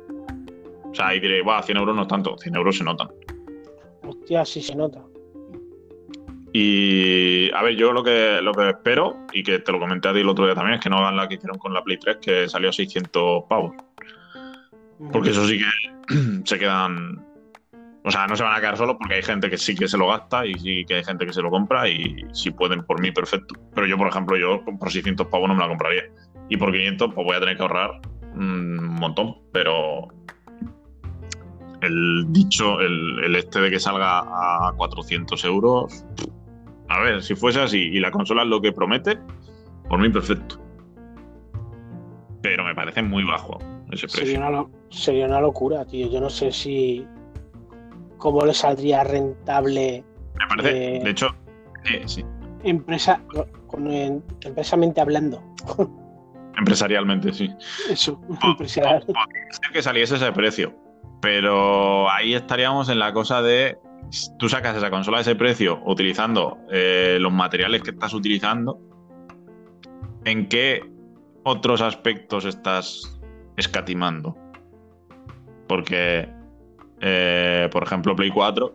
O sea, y diré, va, 100 euros no es tanto, 100 euros se notan. Hostia, sí se nota. Y a ver, yo lo que, lo que espero, y que te lo comenté a ti el otro día también, es que no hagan la que hicieron con la Play 3, que salió a 600 pavos. Porque eso sí que se quedan o sea, no se van a quedar solos porque hay gente que sí que se lo gasta y sí que hay gente que se lo compra y si pueden por mí, perfecto. Pero yo, por ejemplo, yo por 600 pavos no me la compraría. Y por 500 pues voy a tener que ahorrar un montón. Pero el dicho, el, el este de que salga a 400 euros, a ver, si fuese así y la consola es lo que promete, por mí perfecto. Pero me parece muy bajo ese precio. Sería una, lo- sería una locura, tío. Yo no sé si. ¿Cómo le saldría rentable Me parece, Eh, de hecho, sí, sí, empresa, con, en- empresamente hablando? empresarialmente sí. Eso, empresarial. Podría ser que saliese ese precio, pero ahí estaríamos en la cosa de tú sacas esa consola a ese precio utilizando eh, los materiales que estás utilizando, ¿en qué otros aspectos estás escatimando? Porque, eh, por ejemplo, Play 4,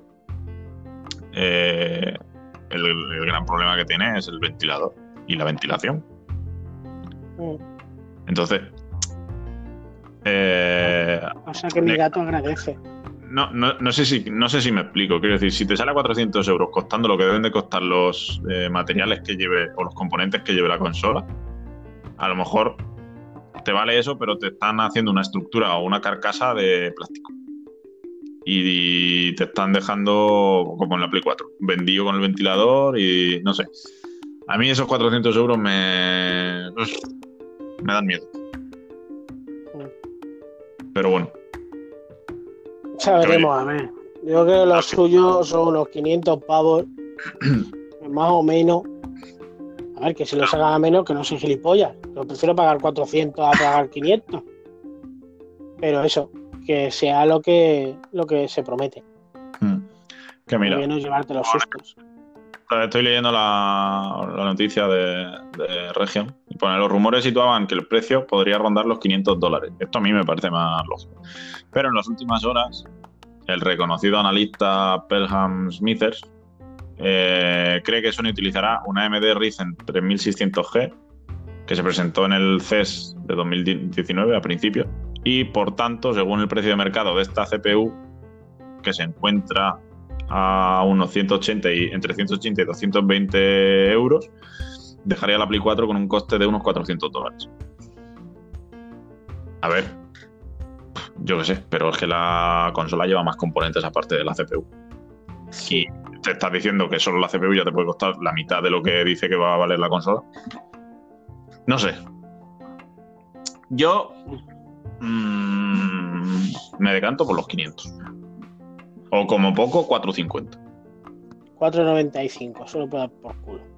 eh, el, el gran problema que tiene es el ventilador y la ventilación. Mm. Entonces, O sea que mi gato agradece. No, no, no sé si, no sé si me explico. Quiero decir, si te sale a 400 euros costando lo que deben de costar los eh, materiales que lleve o los componentes que lleve la consola, a lo mejor te vale eso, pero te están haciendo una estructura o una carcasa de plástico. Y te están dejando, como en la Play 4, vendido con el ventilador y no sé. A mí esos 400 euros me, me dan miedo. Pero bueno, Ya veremos, a ver. Yo creo que lo suyo son unos 500 pavos, más o menos. A ver, que si lo sacan a menos, que no soy gilipollas. Yo prefiero pagar 400 a pagar 500. Pero eso, que sea lo que, lo que se promete. hmm. que mira. No llevarte los sustos. Estoy leyendo la, la noticia de, de Region y pone los rumores situaban que el precio podría rondar los 500 dólares. Esto a mí me parece más lógico. Pero en las últimas horas, el reconocido analista Pelham Smithers eh, cree que Sony utilizará una AMD Ryzen 3600G que se presentó en el CES de 2019 a principios y por tanto, según el precio de mercado de esta CPU, que se encuentra a unos 180 y entre 180 y 220 euros, dejaría la Play 4 con un coste de unos 400 dólares. A ver, yo qué sé, pero es que la consola lleva más componentes aparte de la CPU. Y te estás diciendo que solo la CPU ya te puede costar la mitad de lo que dice que va a valer la consola. No sé. Yo mm, me decanto por los 500. O como poco, 450. 4.95, solo puedo dar por culo.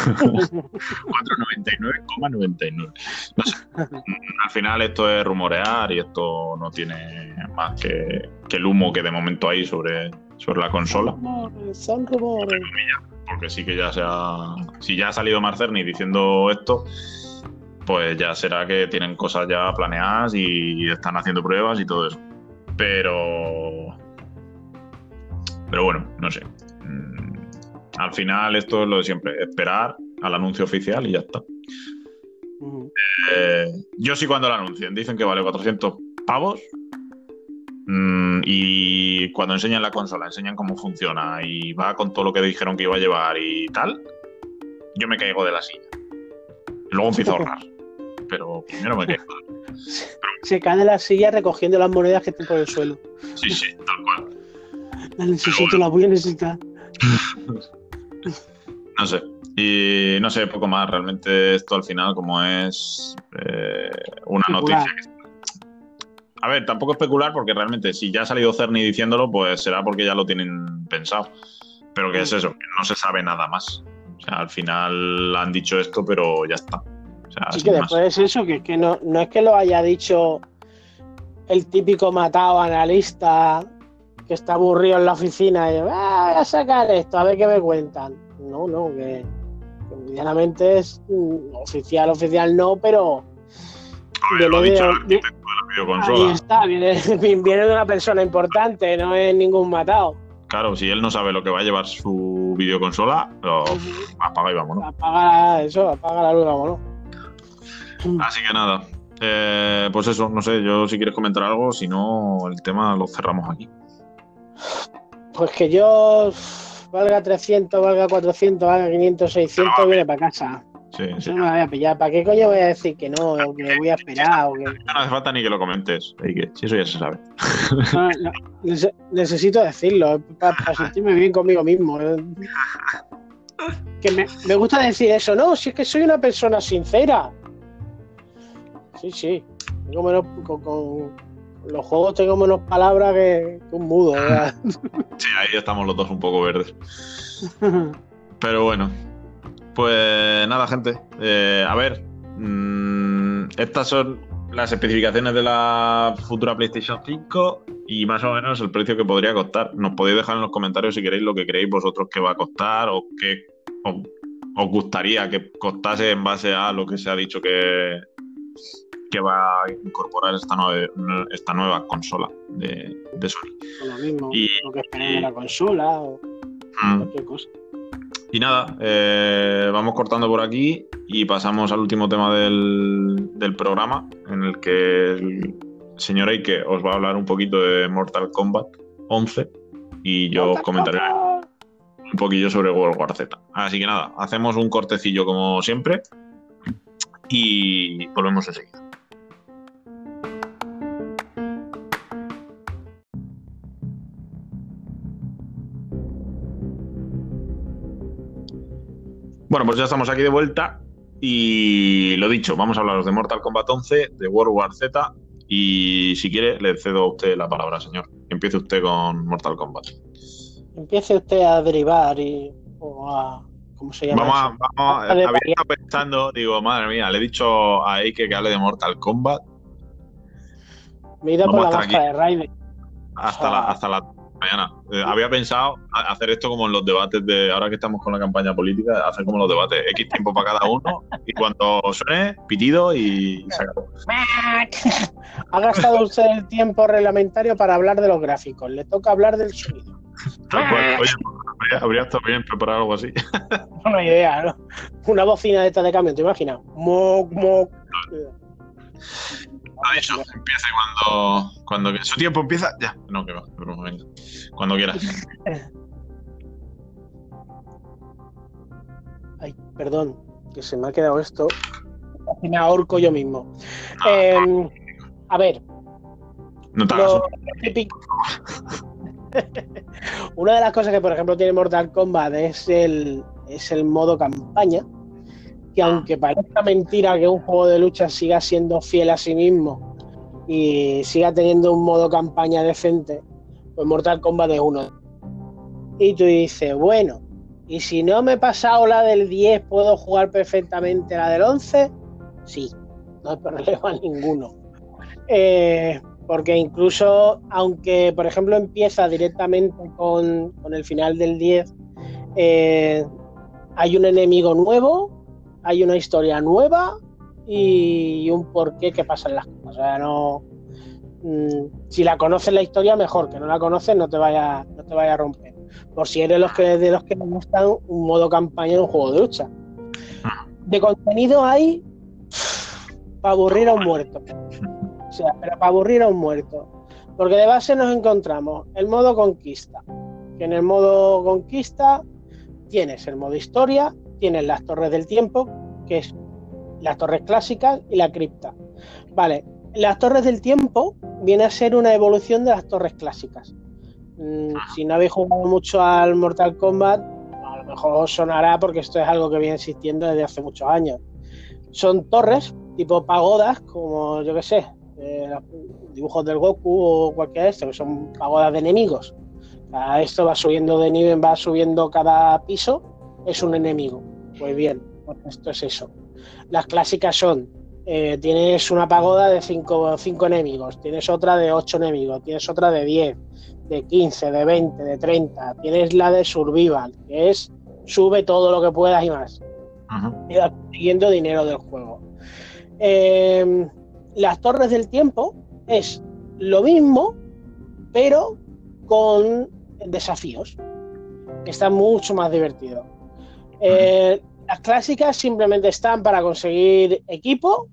499,99. No sé. Al final esto es rumorear y esto no tiene más que, que el humo que de momento hay sobre, sobre la consola. Rumores, son rumores. Porque sí que ya se ha. Si ya ha salido Marcerni diciendo esto, pues ya será que tienen cosas ya planeadas y están haciendo pruebas y todo eso. Pero. Pero bueno, no sé. Al final esto es lo de siempre, esperar al anuncio oficial y ya está. Eh, yo sí cuando lo anuncien, dicen que vale 400 pavos. mm, y cuando enseñan la consola, enseñan cómo funciona y va con todo lo que dijeron que iba a llevar y tal, yo me caigo de la silla. Luego empiezo a ahorrar. Pero primero me caigo. Se cae de la silla recogiendo las monedas que están por el suelo. Sí, sí, tal cual. Las necesito, las voy a necesitar. No sé. Y no sé, poco más. Realmente esto al final, como es eh, una Especular. noticia A ver, tampoco especular porque realmente si ya ha salido Cerny diciéndolo, pues será porque ya lo tienen pensado. Pero que es eso, que no se sabe nada más. O sea, al final han dicho esto, pero ya está. O sea, que más. después es eso, que es que no, no es que lo haya dicho el típico matado analista que está aburrido en la oficina y "Ah, voy a sacar esto, a ver qué me cuentan. No, no, que, que medianamente es mm, oficial, oficial no, pero A ver, lo ha viene dicho de- el de la ahí videoconsola. está, viene, viene de una persona importante, no es ningún matado. Claro, si él no sabe lo que va a llevar su videoconsola, lo apaga y vámonos. Apaga eso, apaga la luz, vámonos. Así que nada. Eh, pues eso, no sé, yo si quieres comentar algo, si no, el tema lo cerramos aquí. Pues que yo valga 300, valga 400, valga 500, 600, viene para casa. Sí, Sí, sí. No me voy a pillar. ¿Para qué coño voy a decir que no? O que voy a esperar. O que... No hace falta ni que lo comentes. Que, si eso ya se sabe. No, no, nece- necesito decirlo para, sentirme bien conmigo mismo. Que me, me gusta decir eso, no, si es que soy una persona sincera. Sí, sí. Con, con los juegos tengo menos palabras que, que un mudo. ¿verdad? Sí, ahí estamos los dos un poco verdes. Pero bueno, pues nada, gente. Eh, a ver, mm, estas son las especificaciones de la futura PlayStation 5 y más o menos el precio que podría costar. Nos podéis dejar en los comentarios si queréis lo que creéis vosotros que va a costar o qué os, os gustaría que costase en base a lo que se ha dicho que, que va a incorporar esta, nueve- esta nueva consola de, de Sony. lo mismo, Y- lo que esperamos de la consola o Mm. cualquier cosa. Y nada, eh, vamos cortando por aquí y pasamos al último tema del, del programa, en el que el señor Eike os va a hablar un poquito de Mortal Kombat 11 y yo os comentaré un poquillo sobre World War Z. Así que nada, hacemos un cortecillo como siempre y volvemos enseguida. Bueno, pues ya estamos aquí de vuelta y lo dicho, vamos a hablaros de Mortal Kombat 11, de World War Z y si quiere le cedo a usted la palabra, señor. Empiece usted con Mortal Kombat. Empiece usted a derivar y, o a. ¿Cómo se llama? Vamos a, eso? vamos a- había estado pensando, digo, madre mía, le he dicho a Eike que hable de Mortal Kombat Me he ido por la a estar máscara de Raiden. hasta la, hasta la mañana. Eh, había pensado hacer esto como en los debates de, ahora que estamos con la campaña política, hacer como los debates, X tiempo para cada uno y cuando suene, pitido y se acabó. Ha gastado usted el tiempo reglamentario para hablar de los gráficos. Le toca hablar del sonido. Tal cual. Oye, habría, habría estado bien preparar algo así. Hay idea, ¿no? Una bocina de esta de camión, ¿te imaginas? Moc, moc. Ha dicho, empiece cuando, cuando su tiempo empieza. Ya, no, que va, venga. Cuando quieras. Ay, perdón, que se me ha quedado esto. Casi me ahorco yo mismo. Eh, a ver, no te hagas Una de las cosas que, por ejemplo, tiene Mortal Kombat es el, es el modo campaña. Que aunque parezca mentira que un juego de lucha siga siendo fiel a sí mismo y siga teniendo un modo campaña decente, pues Mortal Kombat es uno. Y tú dices, bueno, y si no me he pasado la del 10, ¿puedo jugar perfectamente la del 11? Sí, no hay problema ninguno. Eh, porque incluso, aunque por ejemplo empieza directamente con, el final del 10, eh, hay un enemigo nuevo, hay una historia nueva y un porqué que pasan las cosas. O sea, no. mm, si la conoces la historia, mejor. Que no la conoces, no te vaya, no te vaya a romper. Por si eres los que, de los que me gustan un modo campaña en un juego de lucha. De contenido hay para aburrir a un muerto. O sea, pero para aburrir a un muerto. Porque de base nos encontramos el modo conquista. Que en el modo conquista tienes el modo historia, tienes las torres del tiempo, que es las torres clásicas y la cripta. Vale, las torres del tiempo viene a ser una evolución de las torres clásicas. Mm, si no habéis jugado mucho al Mortal Kombat, a lo mejor os sonará porque esto es algo que viene existiendo desde hace muchos años. Son torres tipo pagodas, como yo que sé, eh, dibujos del Goku o cualquiera de estos, que son pagodas de enemigos. Cada esto va subiendo de nivel, va subiendo cada piso, es un enemigo. Pues bien, pues esto es eso. Las clásicas son, eh, tienes una pagoda de 5 cinco enemigos, tienes otra de 8 enemigos, tienes otra de 10, de 15, de 20, de 30, tienes la de survival, que es sube todo lo que puedas y más Ujú. y vas consiguiendo dinero del juego. Eh, las torres del tiempo es lo mismo, pero con desafíos. Está mucho más divertido. Eh, las clásicas simplemente están para conseguir equipo,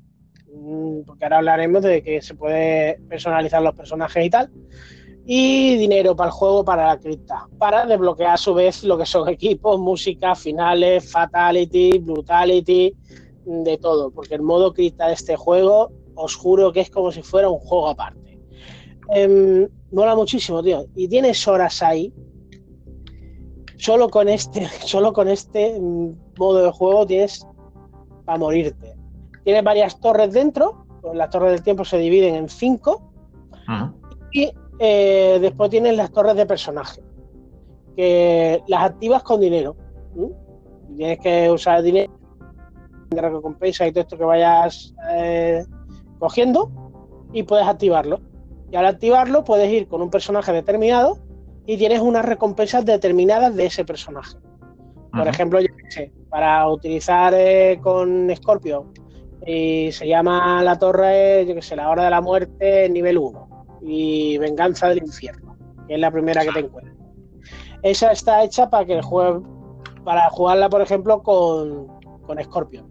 mm, porque ahora hablaremos de que se puede personalizar los personajes y tal. y dinero para el juego, para la cripta, para desbloquear a su vez lo que son equipos, música, finales, fatality, brutality, de todo, porque el modo cripta de este juego, os juro que es como si fuera un juego aparte. Eh, mola muchísimo, tío, y tienes horas ahí. Solo con este, solo con este modo de juego tienes para morirte. Tienes varias torres dentro, pues las torres del tiempo se dividen en cinco. Y eh, después tienes las torres de personaje, que las activas con dinero. Tienes que usar dinero de recompensa y todo esto que vayas eh, cogiendo y puedes activarlo. Y al activarlo puedes ir con un personaje determinado y tienes unas recompensas determinadas de ese personaje. Por ejemplo, yo sé, para utilizar eh, con Scorpio y se llama la torre, yo que sé, la hora de la muerte nivel 1 y Venganza del Infierno, que es la primera que te encuentras. Esa está hecha para que juegue, para jugarla, por ejemplo, con, con Scorpion.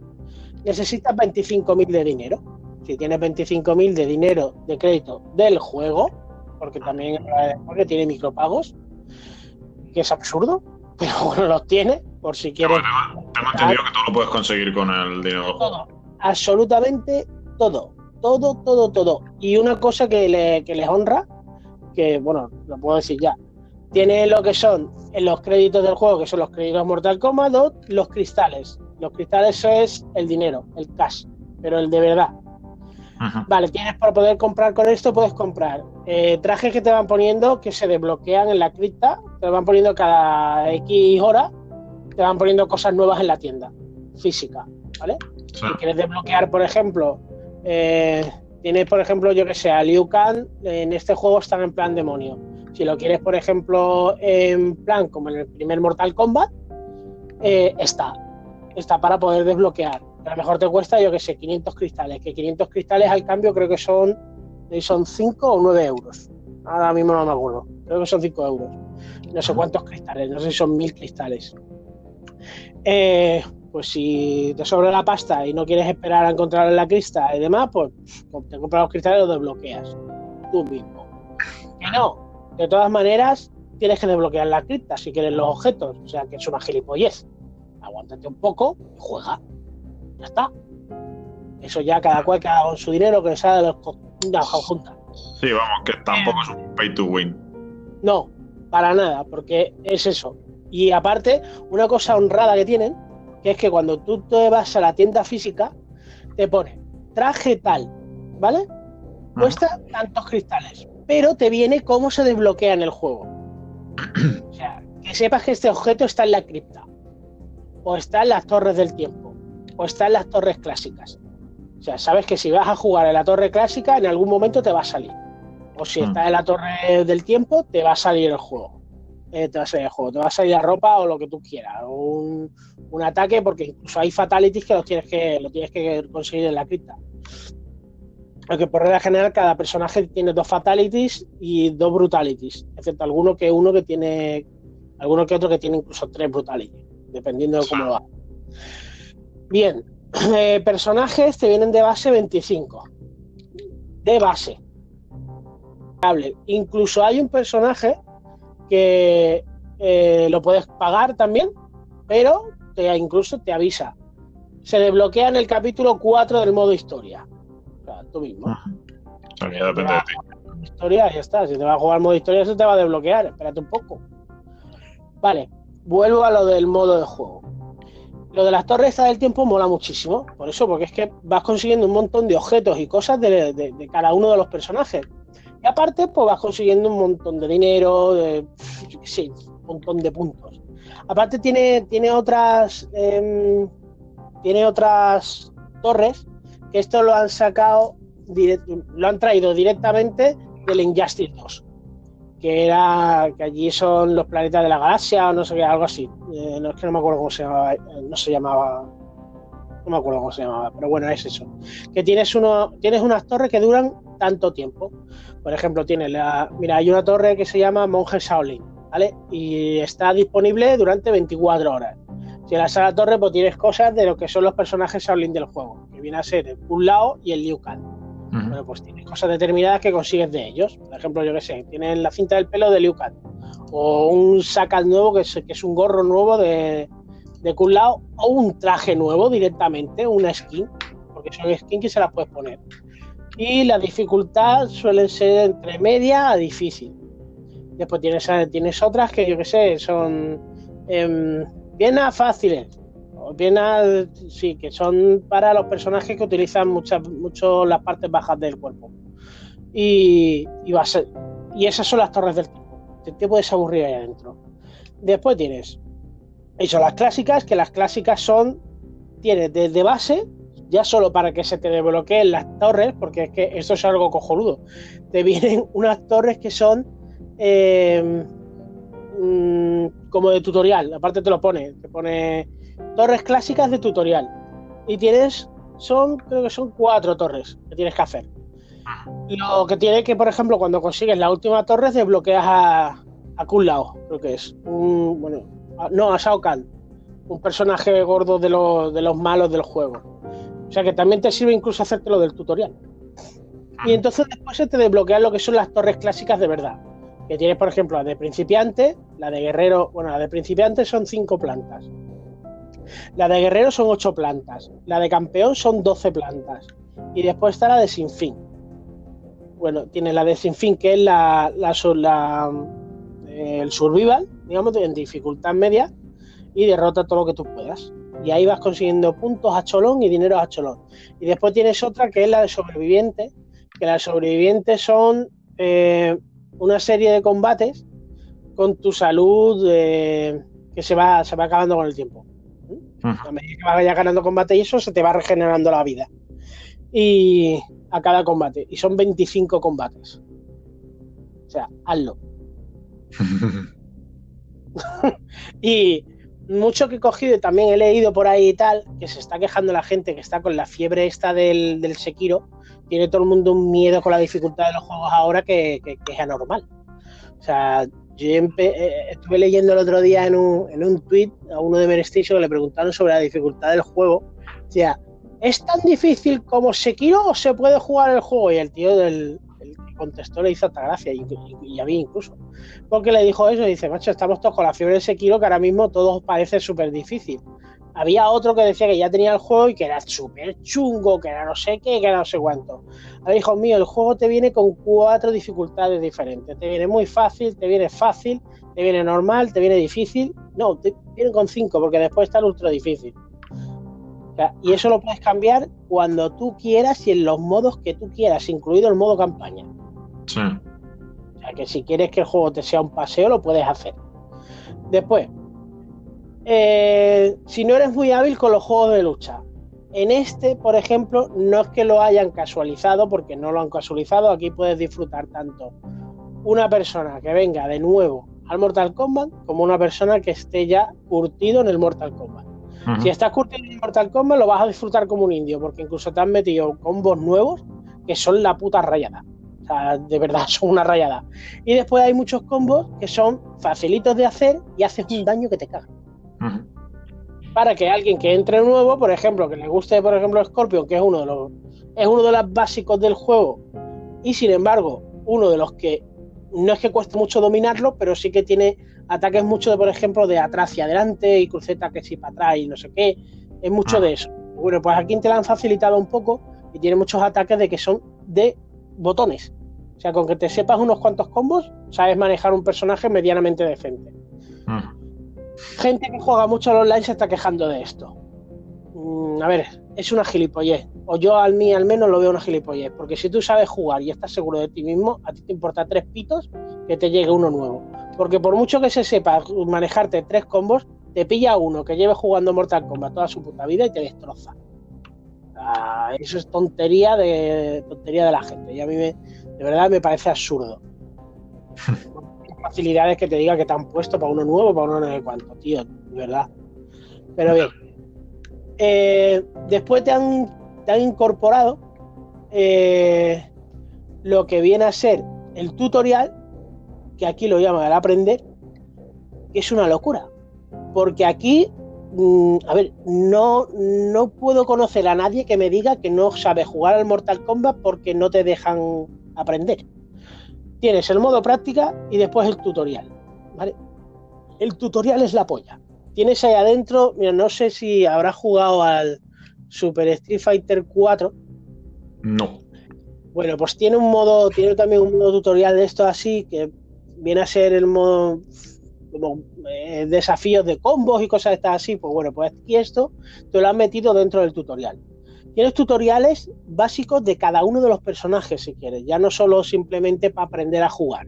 Necesitas 25.000 de dinero. Si tienes 25.000 de dinero de crédito del juego, porque también porque tiene micropagos, que es absurdo, pero bueno, los tiene, por si quieres. tengo entendido que tú lo puedes conseguir con el dinero juego. absolutamente todo todo, todo, todo. Y una cosa que, le, les honra, que bueno, lo puedo decir ya, tiene lo que son en los créditos del juego, que son los créditos Mortal Kombat, los cristales. Los cristales es el dinero, el cash, pero el de verdad. Vale, tienes para poder comprar con esto, puedes comprar eh, trajes que te van poniendo que se desbloquean en la cripta, te van poniendo cada X hora, te van poniendo cosas nuevas en la tienda física, ¿vale? Si quieres desbloquear, por ejemplo, eh, tienes, por ejemplo, yo que sé, a Liu Kang, en este juego están en plan demonio. Si lo quieres, por ejemplo, en plan como en el primer Mortal Kombat, eh, está. Está para poder desbloquear. A lo mejor te cuesta, yo que sé, 500 cristales. Que 500 cristales al cambio creo que son, son 5 o 9 euros. Ahora mismo no me acuerdo. Creo que son 5 euros. No sé cuántos cristales, no sé si son 1000 cristales. Eh, pues si te sobra la pasta y no quieres esperar a encontrar la crista y demás, pues, pues te compras los cristales y los desbloqueas tú mismo. Que no, de todas maneras, tienes que desbloquear la cripta si quieres los objetos, o sea que es una gilipollez. Aguántate un poco y juega. Ya está. Eso ya cada cual que haga con su dinero que sea de los conjuntas. Sí, vamos, que tampoco es un pay to win. No, para nada, porque es eso. Y aparte, una cosa honrada que tienen que es que cuando tú te vas a la tienda física, te pone traje tal, ¿vale? Cuesta tantos cristales, pero te viene cómo se desbloquea en el juego. O sea, que sepas que este objeto está en la cripta, o está en las torres del tiempo, o está en las torres clásicas. O sea, sabes que si vas a jugar en la torre clásica, en algún momento te va a salir. O si mm. está en la torre del tiempo, te va a salir el juego. Eh, te va a salir el juego, te va a salir la ropa o lo que tú quieras, un, ataque, porque incluso hay fatalities que los tienes que, lo tienes que conseguir en la cripta. Porque por regla general cada personaje tiene dos fatalities y dos brutalities, excepto alguno que uno que tiene, alguno que otro que tiene incluso tres brutalities, dependiendo de cómo lo va. Bien, eh, personajes te vienen de base 25. De base. Incluso hay un personaje que eh, lo puedes pagar también, pero te, incluso te avisa. Se desbloquea en el capítulo 4 del modo historia. O sea, tú mismo. depende de ti. Historia, ya está. Si te vas a jugar modo historia, eso te va a desbloquear. Espérate un poco. Vale, vuelvo a lo del modo de juego. Lo de las torres del tiempo mola muchísimo. Por eso, porque es que vas consiguiendo un montón de objetos y cosas de cada uno de los personajes aparte, pues vas consiguiendo un montón de dinero, de, sí, un montón de puntos. Aparte tiene, tiene otras em, tiene otras torres que esto lo han sacado lo han traído directamente del Injustice 2 que era que allí son los planetas de la galaxia o no sé qué, algo así. Eh, no es que no me acuerdo cómo se llamaba, eh, no se llamaba, no me acuerdo cómo se llamaba, pero bueno, es eso. Que tienes uno, tienes unas torres que duran tanto tiempo. Por ejemplo, tiene la. Mira, hay una torre que se llama Monje Shaolin, ¿vale? Y está disponible durante 24 horas. Si la sala torre, pues tienes cosas de lo que son los personajes Shaolin del juego, que viene a ser un Lao y el Liu Kang. Bueno, pues tienes cosas determinadas que consigues de ellos. Por ejemplo, yo qué sé, tienes la cinta del pelo de Liu Kang. O un sacal nuevo que es, que es un gorro nuevo de, de Kun Lao. O un traje nuevo directamente, una skin. Porque son skins que se las puedes poner. Y la dificultad suele ser entre media a difícil. Después tienes, tienes otras que yo qué sé, son eh, bien fáciles bien sí, que son para los personajes que utilizan muchas, mucho las partes bajas del cuerpo. Y, y, a ser, y esas son las torres del tiempo. Te, puedes aburrir ahí adentro. Después tienes, eso, las clásicas, que las clásicas son, tienes desde base, ya solo para que se te desbloqueen las torres, porque es que esto es algo cojonudo. Te vienen unas torres que son eh, mm, como de tutorial, aparte te lo pone, te pone torres clásicas de tutorial. Y tienes, son, creo que son cuatro torres que tienes que hacer. Lo que tiene que, por ejemplo, cuando consigues la última torre, desbloqueas a, a Kun Lao, creo que es. Un, bueno, no, a Shao Kahn, un personaje gordo de, de los malos del juego. O sea que también te sirve incluso hacerte lo del tutorial. Y entonces después se te desbloquean lo que son las torres clásicas de verdad. Que tienes, por ejemplo, la de principiante, la de guerrero. Bueno, la de principiante son cinco plantas. La de guerrero son 8 plantas. La de campeón son 12 plantas. Y después está la de sinfín. Bueno, tiene la de sinfín, que es la, la, el survival, digamos, en dificultad media. Y derrota todo lo que tú puedas. Y ahí vas consiguiendo puntos a cholón y dinero a cholón. Y después tienes otra que es la de sobreviviente. Que las sobrevivientes son eh, una serie de combates con tu salud eh, que se va, se va acabando con el tiempo. A medida que vayas ganando combate y eso, se te va regenerando la vida. Y a cada combate. Y son 25 combates. O sea, hazlo. y mucho que he cogido y también he leído por ahí y tal, que se está quejando la gente que está con la fiebre esta del, del Sekiro. Tiene todo el mundo un miedo con la dificultad de los juegos ahora que, que es anormal. O sea, yo eh, estuve leyendo el otro día en un, en un tweet a uno de Merestation que le preguntaron sobre la dificultad del juego. O sea, ¿es tan difícil como Sekiro o se puede jugar el juego? Y el tío del el que contestó le hizo hasta gracia, y, y, a mí incluso. Porque le dijo eso, dice, macho, estamos todos con la fiebre de Sekiro que ahora mismo todo parece súper difícil. Había otro que decía que ya tenía el juego y que era súper chungo, que era no sé qué, que era no sé cuánto. Ahora, hijo mío, el juego te viene con cuatro dificultades diferentes. Te viene muy fácil, te viene fácil, te viene normal, te viene difícil. No, te viene con cinco, porque después está el ultra difícil. y eso lo puedes cambiar cuando tú quieras y en los modos que tú quieras, incluido el modo campaña. Sí. O sea, que si quieres que el juego te sea un paseo, lo puedes hacer. Después, eh, si no eres muy hábil con los juegos de lucha. En este, por ejemplo, no es que lo hayan casualizado, porque no lo han casualizado. Aquí puedes disfrutar tanto una persona que venga de nuevo al Mortal Kombat como una persona que esté ya curtido en el Mortal Kombat. Si estás curtido en el Mortal Kombat, lo vas a disfrutar como un indio, porque incluso te han metido combos nuevos que son la puta rayada. O sea, de verdad, son una rayada. Y después hay muchos combos que son facilitos de hacer y haces un daño que te caga. Para que alguien que entre nuevo, por ejemplo, que le guste, por ejemplo, Scorpion, que es uno de los es uno de los básicos del juego, y sin embargo, uno de los que no es que cueste mucho dominarlo, pero sí que tiene ataques mucho de, por ejemplo, de atrás hacia adelante y cruceta que sí para atrás y no sé qué. Es mucho de eso. Bueno, pues aquí te lo han facilitado un poco y tiene muchos ataques de que son de botones. O sea, con que te sepas unos cuantos combos, sabes manejar un personaje medianamente decente gente que juega mucho al online se está quejando de esto. Mm, a ver, es una gilipollez. O yo al mí al menos lo veo una gilipollez. Porque si tú sabes jugar y estás seguro de ti mismo, a ti te importa tres pitos que te llegue uno nuevo. Porque por mucho que se sepa manejarte tres combos, te pilla uno que lleve jugando Mortal Kombat toda su puta vida y te destroza. eso es tontería de tontería de la gente. Y a mí me, de verdad me parece absurdo. facilidades que te diga que te han puesto para uno nuevo, para uno no sé cuánto, tío, de verdad. Pero bien. Eh, después te han, te han incorporado eh, lo que viene a ser el tutorial, que aquí lo llaman el aprender, que es una locura. Porque aquí mm, a ver, no, no puedo conocer a nadie que me diga que no sabe jugar al Mortal Kombat porque no te dejan aprender. Tienes el modo práctica y después el tutorial. ¿vale? El tutorial es la polla. Tienes ahí adentro, mira, no sé si habrás jugado al Super Street Fighter 4. No. Bueno, pues tiene un modo, tiene también un modo tutorial de esto así, que viene a ser el modo como eh, desafíos de combos y cosas estas así. Pues bueno, pues aquí esto te lo han metido dentro del tutorial. Tienes tutoriales básicos de cada uno de los personajes, si quieres, ya no solo simplemente para aprender a jugar,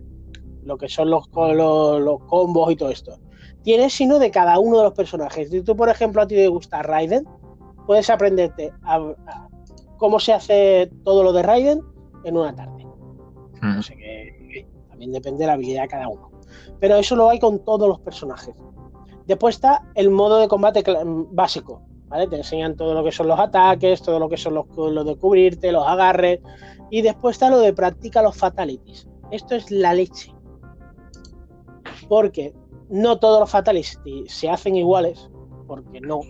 lo que son los, los, los combos y todo esto. Tienes sino de cada uno de los personajes. Si tú, por ejemplo, a ti te gusta Raiden, puedes aprenderte a, a cómo se hace todo lo de Raiden en una tarde. Mm. Qué, también depende de la habilidad de cada uno. Pero eso lo hay con todos los personajes. Después está el modo de combate básico, ¿vale? Te enseñan todo lo que son los ataques, todo lo que son los, los de cubrirte, los agarres. Y después está lo de practica los fatalities. Esto es la leche. Porque no todos los fatalities se hacen iguales, porque no.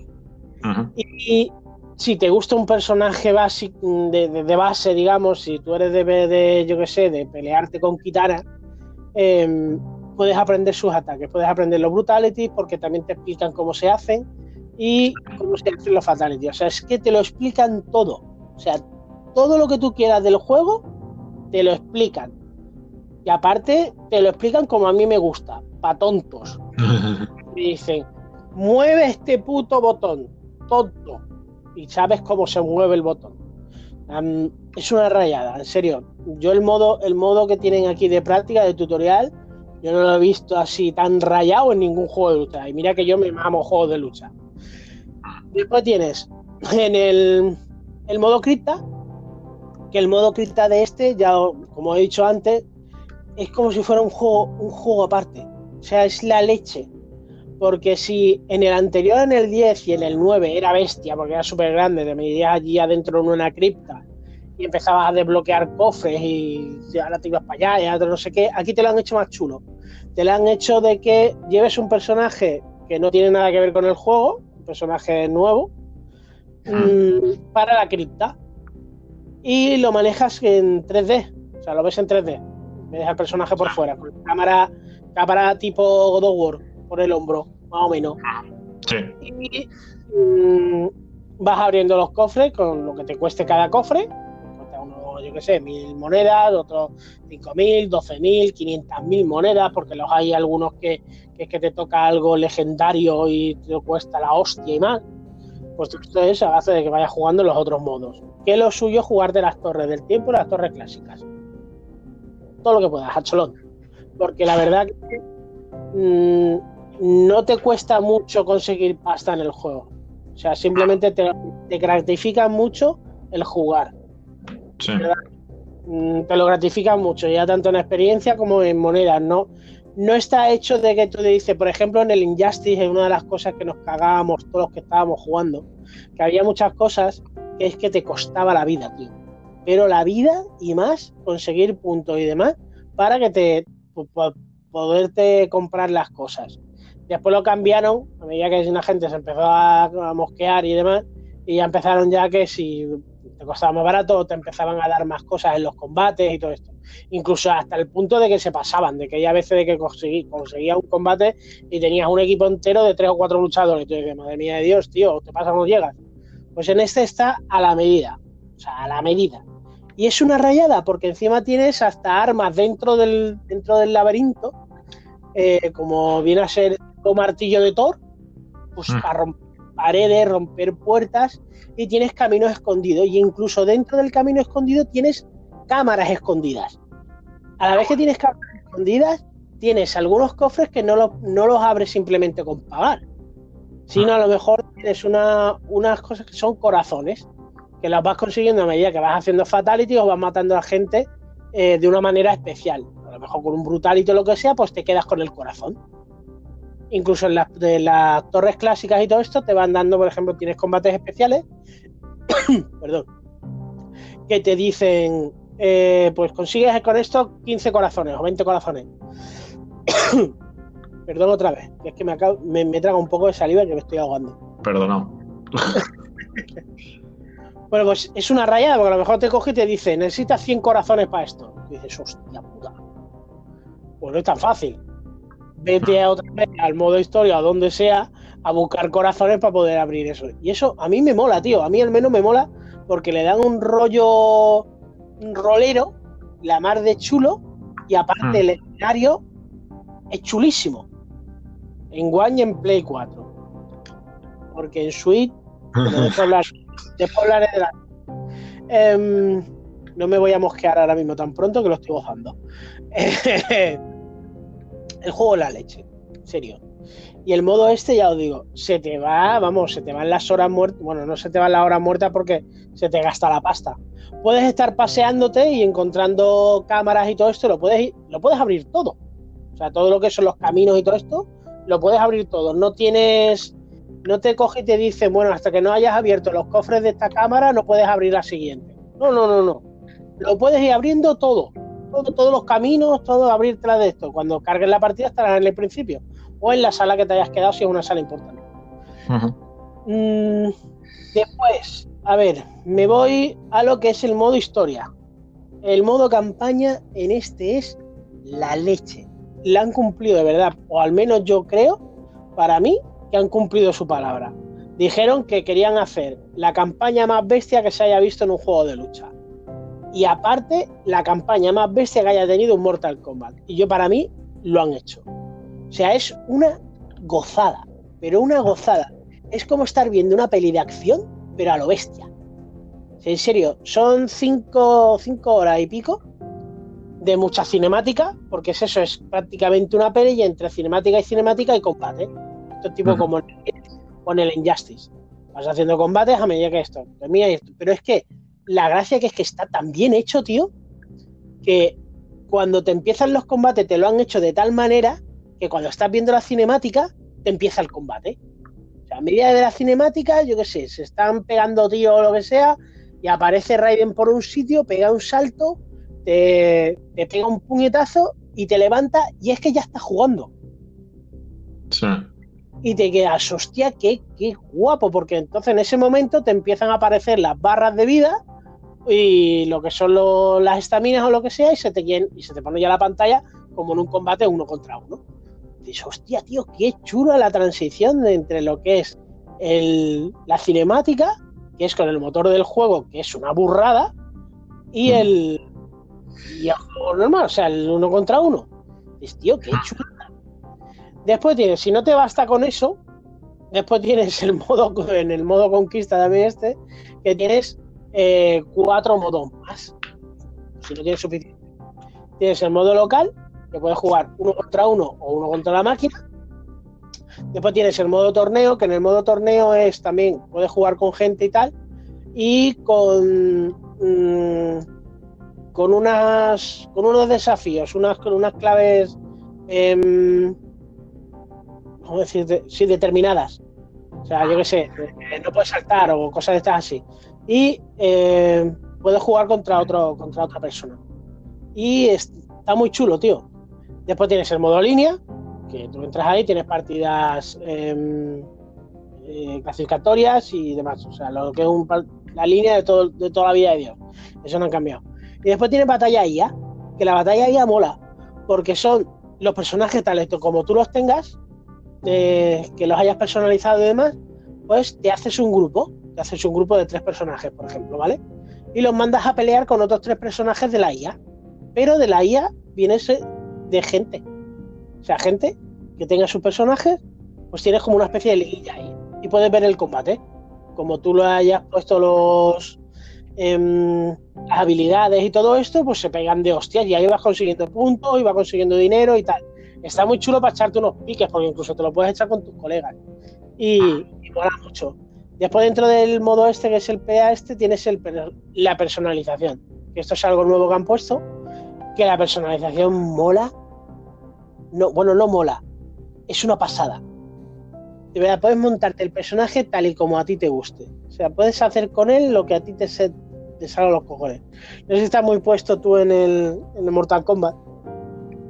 Y si te gusta un personaje básico de, de- de base, digamos, si tú eres de, de yo qué sé, de pelearte con Kitana, em, puedes aprender sus ataques, puedes aprender los brutalities porque también te explican cómo se hacen y cómo se hacen los fatalities. O sea, es que te lo explican todo. O sea, todo lo que tú quieras del juego, te lo explican. Y aparte, te lo explican como a mí me gusta, pa' tontos me dicen, mueve este puto botón, tonto. Y sabes cómo se mueve el botón. Es una rayada, en serio. Yo el modo, el modo que tienen aquí de práctica, de tutorial, yo no lo he visto así tan rayado en ningún juego de lucha. Y mira que yo me mamo juegos de lucha. Después tienes en el, el modo cripta, que el modo cripta de este, ya como he dicho antes, es como si fuera un juego, un juego aparte. O sea, es la leche. Porque si en el anterior, en el 10 y en el 9 era bestia, porque era súper grande, te metías allí adentro en una cripta y empezabas a desbloquear cofres y ahora te ibas para allá y ahora no sé qué, aquí te lo han hecho más chulo. Te lo han hecho de que lleves un personaje que no tiene nada que ver con el juego, personaje nuevo, mm, para la cripta. Y lo manejas en 3D, o sea, lo ves en 3D. Ves al personaje por fuera, con cámara, cámara tipo God of War por el hombro, más o menos. Sí. Y mm, vas abriendo los cofres con lo que te cueste cada cofre. Yo qué sé, mil monedas, otros cinco mil, doce mil, quinientas mil monedas, porque los hay algunos que, que es que te toca algo legendario y te cuesta la hostia y más. Pues esto es a base de que vayas jugando los otros modos. Que lo suyo es jugar de las torres del tiempo y las torres clásicas. Todo lo que puedas, a cholón. Porque la verdad que mm, no te cuesta mucho conseguir pasta en el juego. O sea, simplemente te, te gratifica mucho el jugar. Sí. Mm, Te lo gratifica mucho, ya tanto en experiencia como en monedas. No, no está hecho de que tú le dices, por ejemplo, en el Injustice es una de las cosas que nos cagábamos todos los que estábamos jugando, que había muchas cosas que es que te costaba la vida, tío. Pero la vida y más, conseguir puntos y demás, para que te po- po- poderte comprar las cosas. Después lo cambiaron, a medida que la gente se empezó a mosquear y demás, y ya empezaron ya que si te costaba más barato, te empezaban a dar más cosas en los combates y todo esto. Incluso hasta el punto de que se pasaban, de que ya a veces de que conseguí, conseguías un combate y tenías un equipo entero de tres o cuatro luchadores. Y tú dices, madre mía de Dios, tío, te pasa no llegas. Pues en este está a la medida, o sea, a la medida. Y es una rayada, porque encima tienes hasta armas dentro del, dentro del laberinto, eh, como viene a ser un martillo de Thor, pues Mm. para romper paredes, romper puertas, y tienes caminos escondidos. Y incluso dentro del camino escondido tienes cámaras escondidas. A la vez que tienes cámaras escondidas, tienes algunos cofres que no, los- no los abres simplemente con pagar, sino a lo mejor tienes una, unas cosas que son corazones, que las vas consiguiendo a medida que vas haciendo fatality o vas matando a gente eh, de una manera especial. A lo mejor con un brutality o lo que sea, pues te quedas con el corazón. Incluso en las, de las torres clásicas y todo esto te van dando, por ejemplo, tienes combates especiales, perdón, que te dicen, eh, pues consigues con esto 15 corazones o 20 corazones. Perdón otra vez, que es que me, acabo- me, me traga un poco de saliva que me estoy ahogando. perdonado. bueno, pues es una rayada, porque a lo mejor te coge y te dice, necesitas 100 corazones para esto. Y dices, hostia puta. Pues no es tan fácil. Vete a otra vez al modo historia o donde sea a buscar corazones para poder abrir eso. Y eso a mí me mola, tío. A mí al menos me mola porque le dan un rollo rolero, la mar de chulo, y aparte Mm. el escenario es chulísimo. En One y en Play 4. Porque en Switch, después, hablar- después hablaré de la. Em, no me voy a mosquear ahora mismo tan pronto que lo estoy gozando. el juego la leche, en serio. Y el modo este, ya os digo, se te va, vamos, se te van las horas muertas. Bueno, no se te van las horas muertas porque se te gasta la pasta. Puedes estar paseándote y encontrando cámaras y todo esto, lo puedes, lo puedes abrir todo. O sea, todo lo que son los caminos y todo esto, lo puedes abrir todo. No tienes, no te coge y te dice, bueno, hasta que no hayas abierto los cofres de esta cámara, no puedes abrir la siguiente. No, no, no, no. Lo puedes ir abriendo todo. Todo todos los caminos, todo abrir tras de esto. Cuando cargues la partida estarás en el principio. O en la sala que te hayas quedado si es una sala importante. Mm, después, a ver, me voy a lo que es el modo historia. El modo campaña en este es la leche. La han cumplido de verdad, o al menos yo creo, para mí, que han cumplido su palabra. Dijeron que querían hacer la campaña más bestia que se haya visto en un juego de lucha. Y aparte, la campaña más bestia que haya tenido un Mortal Kombat. Y yo para mí lo han hecho. O sea, es una gozada, pero una gozada. Es como estar viendo una peli de acción, pero a lo bestia. O sea, en serio, son cinco, cinco horas y pico de mucha cinemática, porque es eso, es prácticamente una peli y entre cinemática y cinemática hay combate. Esto es tipo como el, con el Injustice. Vas haciendo combates a medida que esto, mira esto. Pero es que la gracia que es que está tan bien hecho, tío, que cuando te empiezan los combates te lo han hecho de tal manera que cuando estás viendo la cinemática te empieza el combate. O sea, a medida de la cinemática, yo qué sé, se están pegando tíos o lo que sea, y aparece Raiden por un sitio, pega un salto, te, te pega un puñetazo y te levanta, y es que ya está jugando. Sí. Y te quedas, hostia, qué, qué guapo, porque entonces en ese momento te empiezan a aparecer las barras de vida y lo que son lo- las estaminas o lo que sea, y se, te, llen- y se te pone ya la pantalla como en un combate uno contra uno. Dices, hostia, tío, qué chula la transición de entre lo que es el- la cinemática, que es con el motor del juego, que es una burrada, y el, y el juego normal, o sea, el uno contra uno. Dices, tío, qué chula. Después tienes, si no te basta con eso, después tienes el modo, en el modo conquista también este, que tienes eh, cuatro modos más. Si no tienes suficiente. Tienes el modo local, que puedes jugar uno contra uno o uno contra la máquina. Después tienes el modo torneo, que en el modo torneo es también, puedes jugar con gente y tal. Y con, mm, con unas con unos desafíos, unas con unas claves em, ¿cómo decirte? Sí, determinadas. O sea, yo qué sé, eh, no puedes saltar o cosas de estas así. Y eh, puedes jugar contra otro, contra otra persona. Y es- está muy chulo, tío. Después tienes el modo línea, que tú entras ahí, tienes partidas em, eh, clasificatorias y demás. O sea, lo que es un la línea de, todo, de toda la vida de Dios. Eso no han cambiado. Y después tienes batalla IA, que la batalla IA mola, porque son los personajes tales como tú los tengas, que los hayas personalizado y demás, pues te haces un grupo, te haces un grupo de tres personajes, por ejemplo, ¿vale? Y los mandas a pelear con otros tres personajes de la IA. Pero de la IA viene de gente. O sea, gente que tenga sus personajes, pues tienes como una especie de liguilla ahí. Y puedes ver el combate. Como tú lo hayas puesto los em, las habilidades y todo esto, pues se pegan de hostias y ahí vas consiguiendo puntos y vas consiguiendo dinero y tal. Está muy chulo para echarte unos piques, porque incluso te lo puedes echar con tus colegas. Y, y mola mucho. Después dentro del modo este, que es el PA este, tienes el, la personalización. Esto es algo nuevo que han puesto, que la personalización mola. No, bueno, no mola. Es una pasada. De verdad, puedes montarte el personaje tal y como a ti te guste. O sea, puedes hacer con él lo que a ti te, se, te salga los cojones. No sé si estás muy puesto tú en el, en el Mortal Kombat.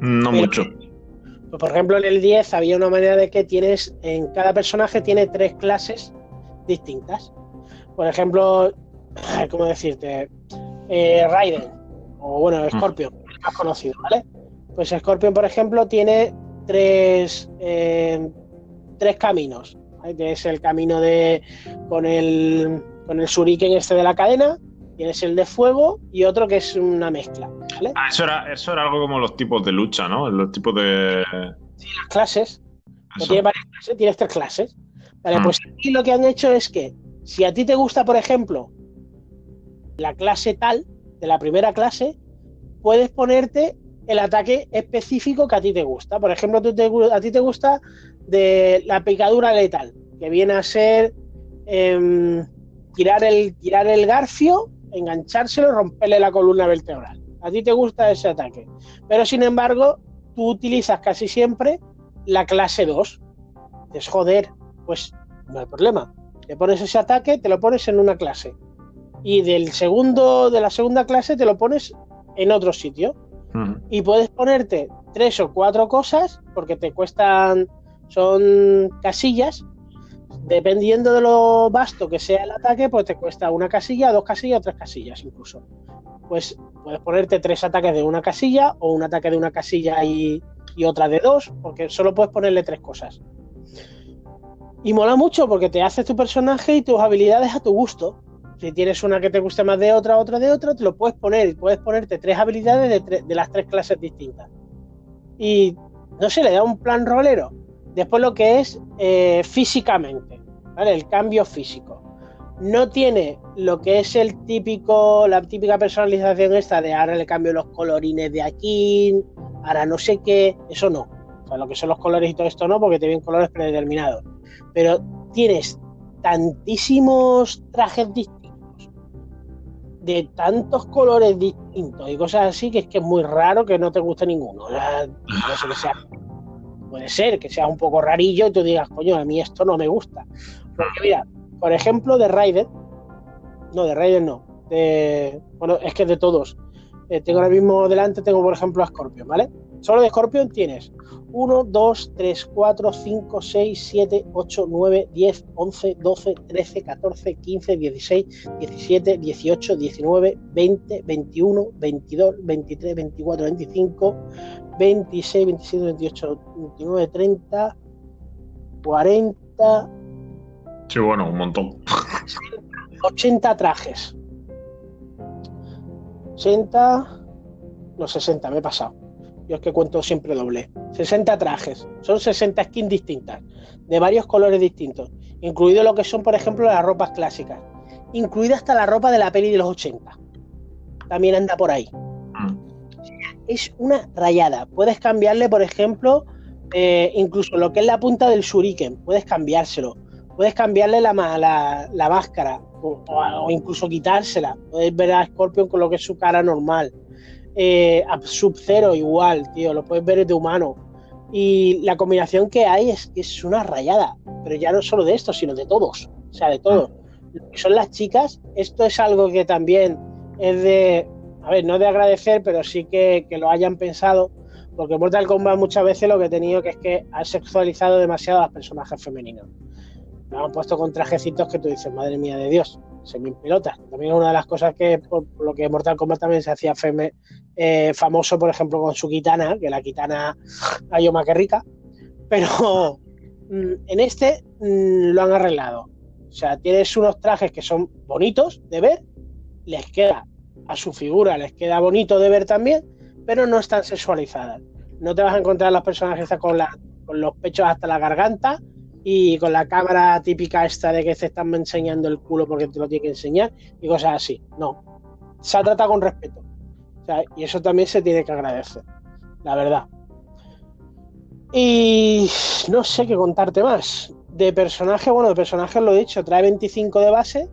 No Pero- mucho. Pues, por ejemplo, en el 10 había una manera de que tienes, en cada personaje tiene tres clases distintas. Por ejemplo, ¿cómo decirte? Eh, Raiden, o bueno, mm. Scorpion, más conocido, ¿vale? Pues Scorpion, por ejemplo, tiene tres, eh, tres caminos. Es el camino de con el con el shuriken este de la cadena, tienes el de fuego y otro que es una mezcla. Ah, eso era, eso era algo como los tipos de lucha, ¿no? Los tipos de. Sí, las clases. Tiene varias clases, tienes tres clases. Vale, mm. pues aquí lo que han hecho es que si a ti te gusta, por ejemplo, la clase tal, de la primera clase, puedes ponerte el ataque específico que a ti te gusta. Por ejemplo, tú a ti te gusta de la picadura letal, que viene a ser em, tirar, el, tirar el garfio, enganchárselo y romperle la columna vertebral. A ti te gusta ese ataque. Pero sin embargo, tú utilizas casi siempre la clase 2. Es joder, pues no hay problema. Te pones ese ataque, te lo pones en una clase. Y del segundo, de la segunda clase te lo pones en otro sitio. Y puedes ponerte tres o cuatro cosas, porque te cuestan, son casillas, dependiendo de lo vasto que sea el ataque, pues te cuesta una casilla, dos casillas o tres casillas incluso. Pues puedes ponerte tres ataques de una casilla o un ataque de una casilla y, otra de dos, porque solo puedes ponerle tres cosas. Y mola mucho porque te haces tu personaje y tus habilidades a tu gusto. Si tienes una que te guste más de otra, otra de otra, te lo puedes poner y puedes ponerte tres habilidades de, de las tres clases distintas. Y no sé, le da un plan rolero Después lo que es eh, físicamente, ¿vale? El cambio físico. No tiene lo que es el típico, la típica personalización esta de ahora le cambio los colorines de aquí, ahora no sé qué, eso no. O sea, lo que son los colores y todo esto no, porque te vienen colores predeterminados. Pero tienes tantísimos trajes distintos, de tantos colores distintos y cosas así, que es que es muy raro que no te guste ninguno. O no sé que sea Puede ser que sea un poco rarillo y tú digas, coño, a mí esto no me gusta. Porque mira, por ejemplo, de Raiden, no, de Raiden no, de, bueno, es que de todos. Eh, tengo ahora mismo delante, tengo por ejemplo a Scorpion, ¿vale? Solo de Scorpion tienes 1, 2, 3, 4, 5, 6, 7, 8, 9, 10, 11, 12, 13, 14, 15, 16, 17, 18, 19, 20, 21, 22, 23, 24, 25, 26, 27, 28, 29, 30, 40. Sí, bueno, un montón. 80 trajes. 80, no 60, me he pasado. Yo es que cuento siempre doble. 60 trajes. Son 60 skins distintas, de varios colores distintos, incluido lo que son, por ejemplo, las ropas clásicas. Incluida hasta la ropa de la peli de los 80. También anda por ahí es una rayada. Puedes cambiarle, por ejemplo, eh, incluso lo que es la punta del shuriken, puedes cambiárselo. Puedes cambiarle la, la, máscara o, incluso quitársela. Puedes ver a Scorpion con lo que es su cara normal. Eh, Sub-Zero igual, tío, lo puedes ver de humano. Y la combinación que hay es que es una rayada. Pero ya no solo de esto, sino de todos. O sea, de todos. son las chicas, esto es algo que también es de a ver, no de agradecer, pero sí que, lo hayan pensado, porque Mortal Kombat muchas veces lo que he tenido que es que ha sexualizado demasiado a los personajes femeninos. Lo han puesto con trajecitos que tú dices, madre mía de Dios, se me pelota. También es una de las cosas que, por, lo que Mortal Kombat también se hacía eh, famoso, por ejemplo, con su kitana, que la kitana Ayoma que rica, pero mm, en este mm, lo han arreglado. O sea, tienes unos trajes que son bonitos de ver, les queda a su figura les queda bonito de ver también, pero no están sexualizadas. No te vas a encontrar las personas con, con los pechos hasta la garganta y con la cámara típica esta de que te están enseñando el culo porque te lo tiene que enseñar y cosas así. No. Se trata con respeto. y eso también se tiene que agradecer, la verdad. Y no sé qué contarte más. De personaje, bueno, de personaje lo he dicho, trae 25 de base.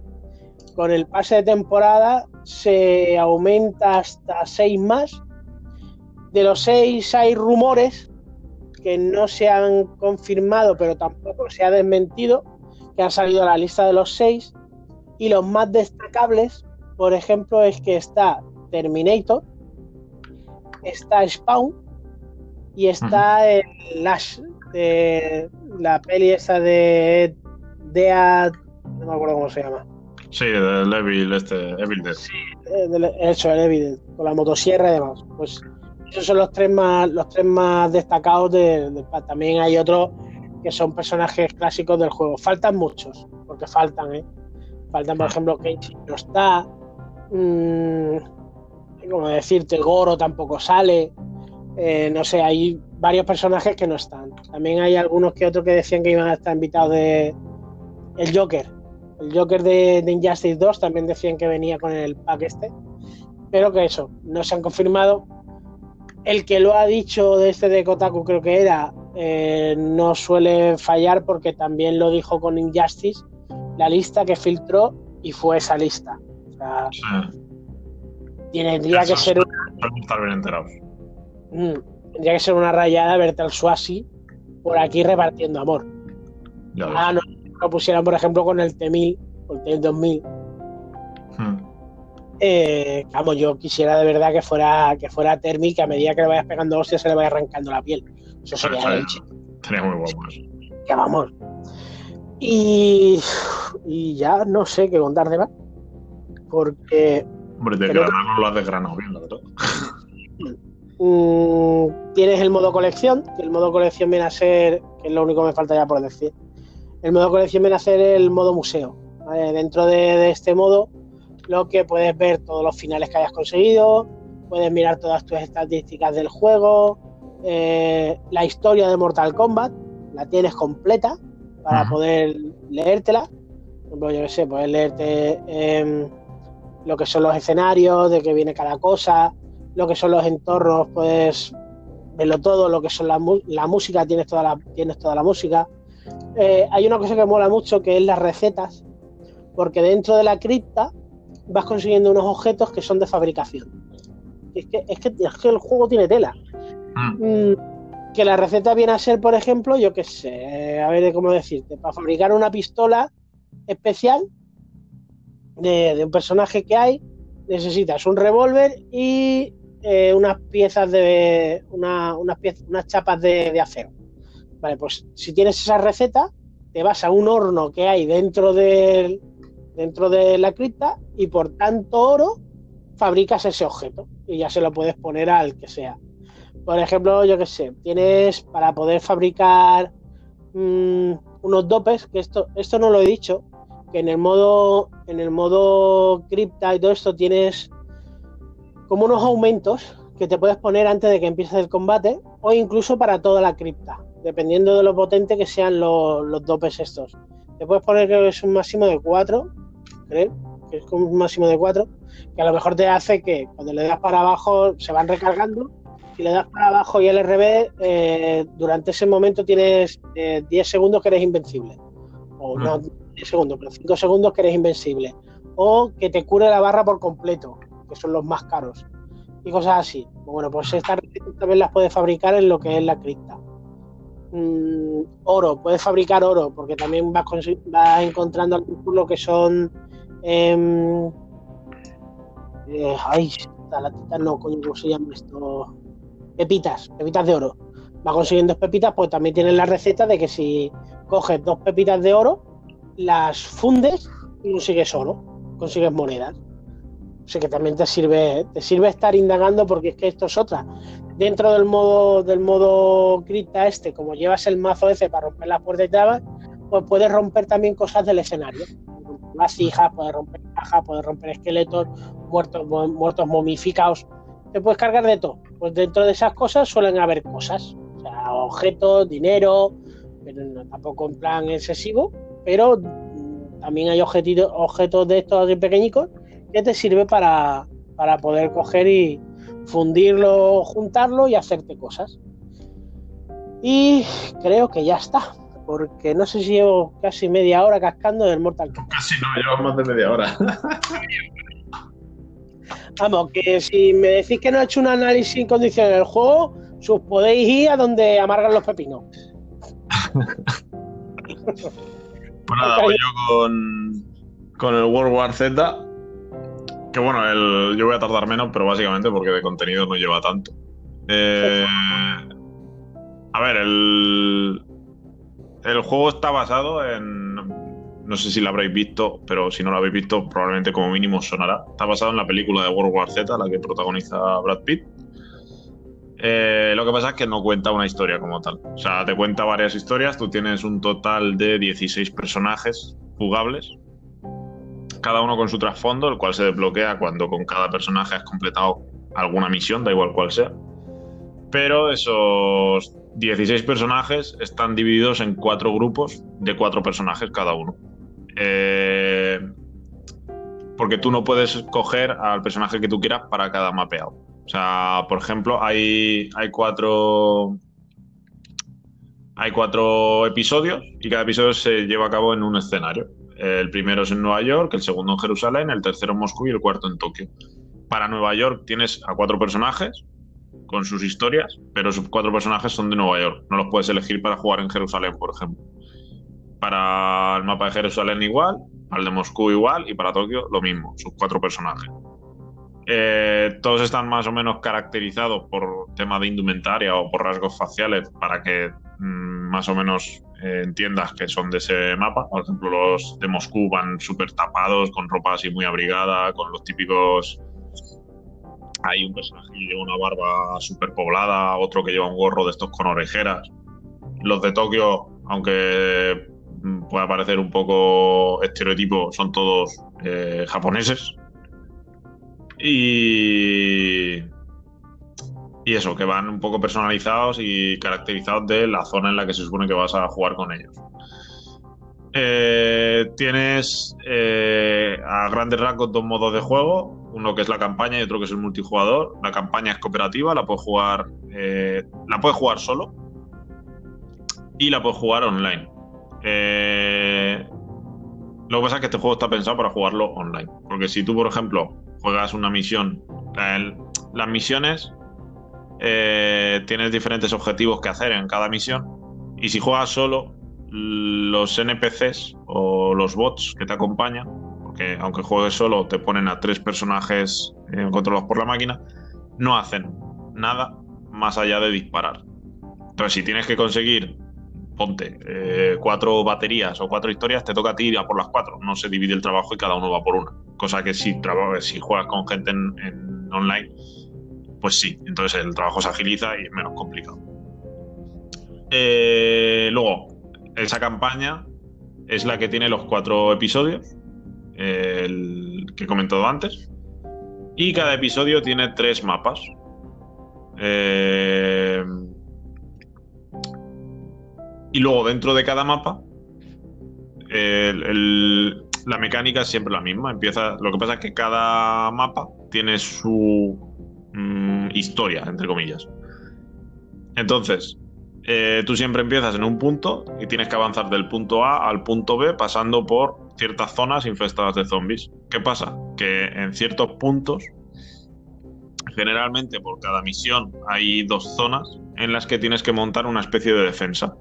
Con el pase de temporada se aumenta hasta seis más. De los seis hay rumores que no se han confirmado, pero tampoco se ha desmentido, que han salido a la lista de los seis. Y los más destacables, por ejemplo, es que está Terminator, está Spawn y está el Lash, de la peli esa de Dead no me acuerdo cómo se llama. Sí, del Evil, este, Evil Dead. Sí, eh, el Evil Dead, con la motosierra y demás. Pues esos son los tres más, los tres más destacados del También hay otros que son personajes clásicos del juego. Faltan muchos, porque faltan, ¿eh? Faltan, por ah. ejemplo, Kenshi no está. Mmm, como decirte, Goro tampoco sale. Eh, no sé, hay varios personajes que no están. También hay algunos que otros que decían que iban a estar invitados de. El Joker. El Joker de, de Injustice 2 también decían que venía con el pack este. Pero que eso, no se han confirmado. El que lo ha dicho de este de Kotaku, creo que era, eh, no suele fallar porque también lo dijo con Injustice, la lista que filtró y fue esa lista. O sea, tendría que ser. estar bien enterados. Mm, tendría que ser una rayada verte al Swasi por aquí repartiendo amor. ah, no, lo pusieran, por ejemplo, con el T1000 o el T2000. Hmm. Eh, vamos, yo quisiera de verdad que fuera que fuera Termi, que a medida que le vayas pegando hostias se le vaya arrancando la piel. Eso sería leche. Sería muy guapo Que vamos. Y, y ya no sé qué contar de más. Porque. Hombre, de grano no lo has desgranado bien, la verdad. Mm, tienes el modo colección, que el modo colección viene a ser, que es lo único que me falta ya por decir. El modo colección viene a ser el modo museo. Dentro de, este modo, lo que puedes ver todos los finales que hayas conseguido, puedes mirar todas tus estadísticas del juego, eh, la historia de Mortal Kombat, la tienes completa para poder leértela. Por yo qué sé, puedes leerte em, lo que son los escenarios, de qué viene cada cosa, lo que son los entornos, puedes verlo todo, lo que son la, música, tienes toda la, tienes toda la música. Eh, hay una cosa que mola mucho que es las recetas, porque dentro de la cripta vas consiguiendo unos objetos que son de fabricación. Es que, es que, el juego tiene tela. Mm. Mm, que la receta viene a ser, por ejemplo, yo qué sé, a ver cómo decirte, para fabricar una pistola especial de, de un personaje que hay, necesitas un revólver y eh, unas piezas de. unas, unas chapas de, acero. Vale, pues si tienes esa receta, te vas a un horno que hay dentro de, dentro de la cripta y por tanto oro fabricas ese objeto y ya se lo puedes poner al que sea. Por ejemplo, yo qué sé, tienes para poder fabricar mm, unos dopes, que esto, esto no lo he dicho, que en el modo, en el modo cripta y todo esto tienes como unos aumentos que te puedes poner antes de que empiece el combate o incluso para toda la cripta, dependiendo de lo potente que sean los, dopes estos. Te puedes poner que es un máximo de 4, creo, que es un máximo de 4, que a lo mejor te hace que cuando le das para abajo se van recargando. Si le das para abajo y LRB, eh, durante ese momento tienes 10 eh, segundos que eres invencible. O no 10 mm. segundos, pero 5 segundos que eres invencible. O que te cure la barra por completo que son los más caros, y cosas así. Bueno, pues estas también las puedes fabricar en lo que es la cripta. Mm, oro, puedes fabricar oro, porque también vas, vas encontrando lo que son. Eh, eh, ay, la no, coño, ¿cómo se llama esto? Pepitas, pepitas de oro. Vas consiguiendo pepitas, pues también tienes la receta de que si coges dos pepitas de oro, las fundes y consigues oro, consigues monedas. O sea que también te sirve, te sirve estar indagando porque es que esto es otra. Dentro del modo, del modo cripta este, como llevas el mazo ese para romper las puertas y trabas, pues puedes romper también cosas del escenario. Vasijas, puedes romper cajas, puedes romper esqueletos, muertos, muertos momificados. Te puedes cargar de todo. Pues dentro de esas cosas suelen haber cosas. O sea, objetos, dinero, pero tampoco en plan excesivo, pero mm, también hay objetos, de estos pequeñicos que te sirve para, poder coger y fundirlo, juntarlo y hacerte cosas. Y creo que ya está, porque no sé si llevo casi media hora cascando del Mortal Kombat. Casi no, llevo más de media hora. Vamos, que si me decís que no he hecho un análisis en condiciones del juego, sus podéis ir a donde amargan los pepinos. pues nada, voy yo con, con el World War Z. Que bueno, el, yo voy a tardar menos, pero básicamente porque de contenido no lleva tanto. Eh, a ver, el, el juego está basado en, no sé si la habréis visto, pero si no la habéis visto, probablemente como mínimo sonará. Está basado en la película de World War Z, la que protagoniza Brad Pitt. Eh, lo que pasa es que no cuenta una historia como tal. O sea, te cuenta varias historias. Tú tienes un total de 16 personajes jugables, cada uno con su trasfondo, el cual se desbloquea cuando con cada personaje has completado alguna misión, da igual cual sea. Pero esos 16 personajes están divididos en cuatro grupos de cuatro personajes cada uno. Eh, porque tú no puedes coger al personaje que tú quieras para cada mapeado. O sea, por ejemplo, hay, hay cuatro. Hay cuatro episodios y cada episodio se lleva a cabo en un escenario. El primero es en Nueva York, el segundo en Jerusalén, el tercero en Moscú y el cuarto en Tokio. Para Nueva York tienes a cuatro personajes con sus historias, pero sus cuatro personajes son de Nueva York. No los puedes elegir para jugar en Jerusalén, por ejemplo. Para el mapa de Jerusalén igual, para el de Moscú igual y para Tokio lo mismo, sus cuatro personajes. Eh, todos están más o menos caracterizados por tema de indumentaria o por rasgos faciales para que mm, más o menos eh, entiendas que son de ese mapa. Por ejemplo, los de Moscú van súper tapados, con ropa así muy abrigada, con los típicos hay un personaje que lleva una barba súper poblada, otro que lleva un gorro de estos con orejeras. Los de Tokio, aunque pueda parecer un poco estereotipo, son todos eh, japoneses. Y, y eso, que van un poco personalizados y caracterizados de la zona en la que se supone que vas a jugar con ellos. Eh, tienes eh, a grandes rasgos dos modos de juego uno que es la campaña y otro que es el multijugador. La campaña es cooperativa, la puedes jugar, eh, la puedes jugar solo y la puedes jugar online. Eh, lo que pasa es que este juego está pensado para jugarlo online. Porque si tú, por ejemplo, juegas una misión, las misiones eh, tienes diferentes objetivos que hacer en cada misión. Y si juegas solo, los NPCs o los bots que te acompañan que aunque juegues solo, te ponen a tres personajes eh, controlados por la máquina, no hacen nada más allá de disparar. Entonces, si tienes que conseguir, ponte, eh, cuatro baterías o cuatro historias, te toca a ti ir a por las cuatro. No se divide el trabajo y cada uno va por una. Cosa que si, si juegas con gente en, online, pues sí, entonces el trabajo se agiliza y es menos complicado. Eh, luego, esa campaña es la que tiene los cuatro episodios el que he comentado antes. Y cada episodio tiene tres mapas. Eh, y luego dentro de cada mapa, la mecánica es siempre la misma. Empieza, lo que pasa es que cada mapa tiene su mm, historia, entre comillas. Entonces, eh, tú siempre empiezas en un punto y tienes que avanzar del punto A al punto B pasando por ciertas zonas infestadas de zombies. ¿Qué pasa? Que en ciertos puntos, generalmente por cada misión hay dos zonas en las que tienes que montar una especie de defensa.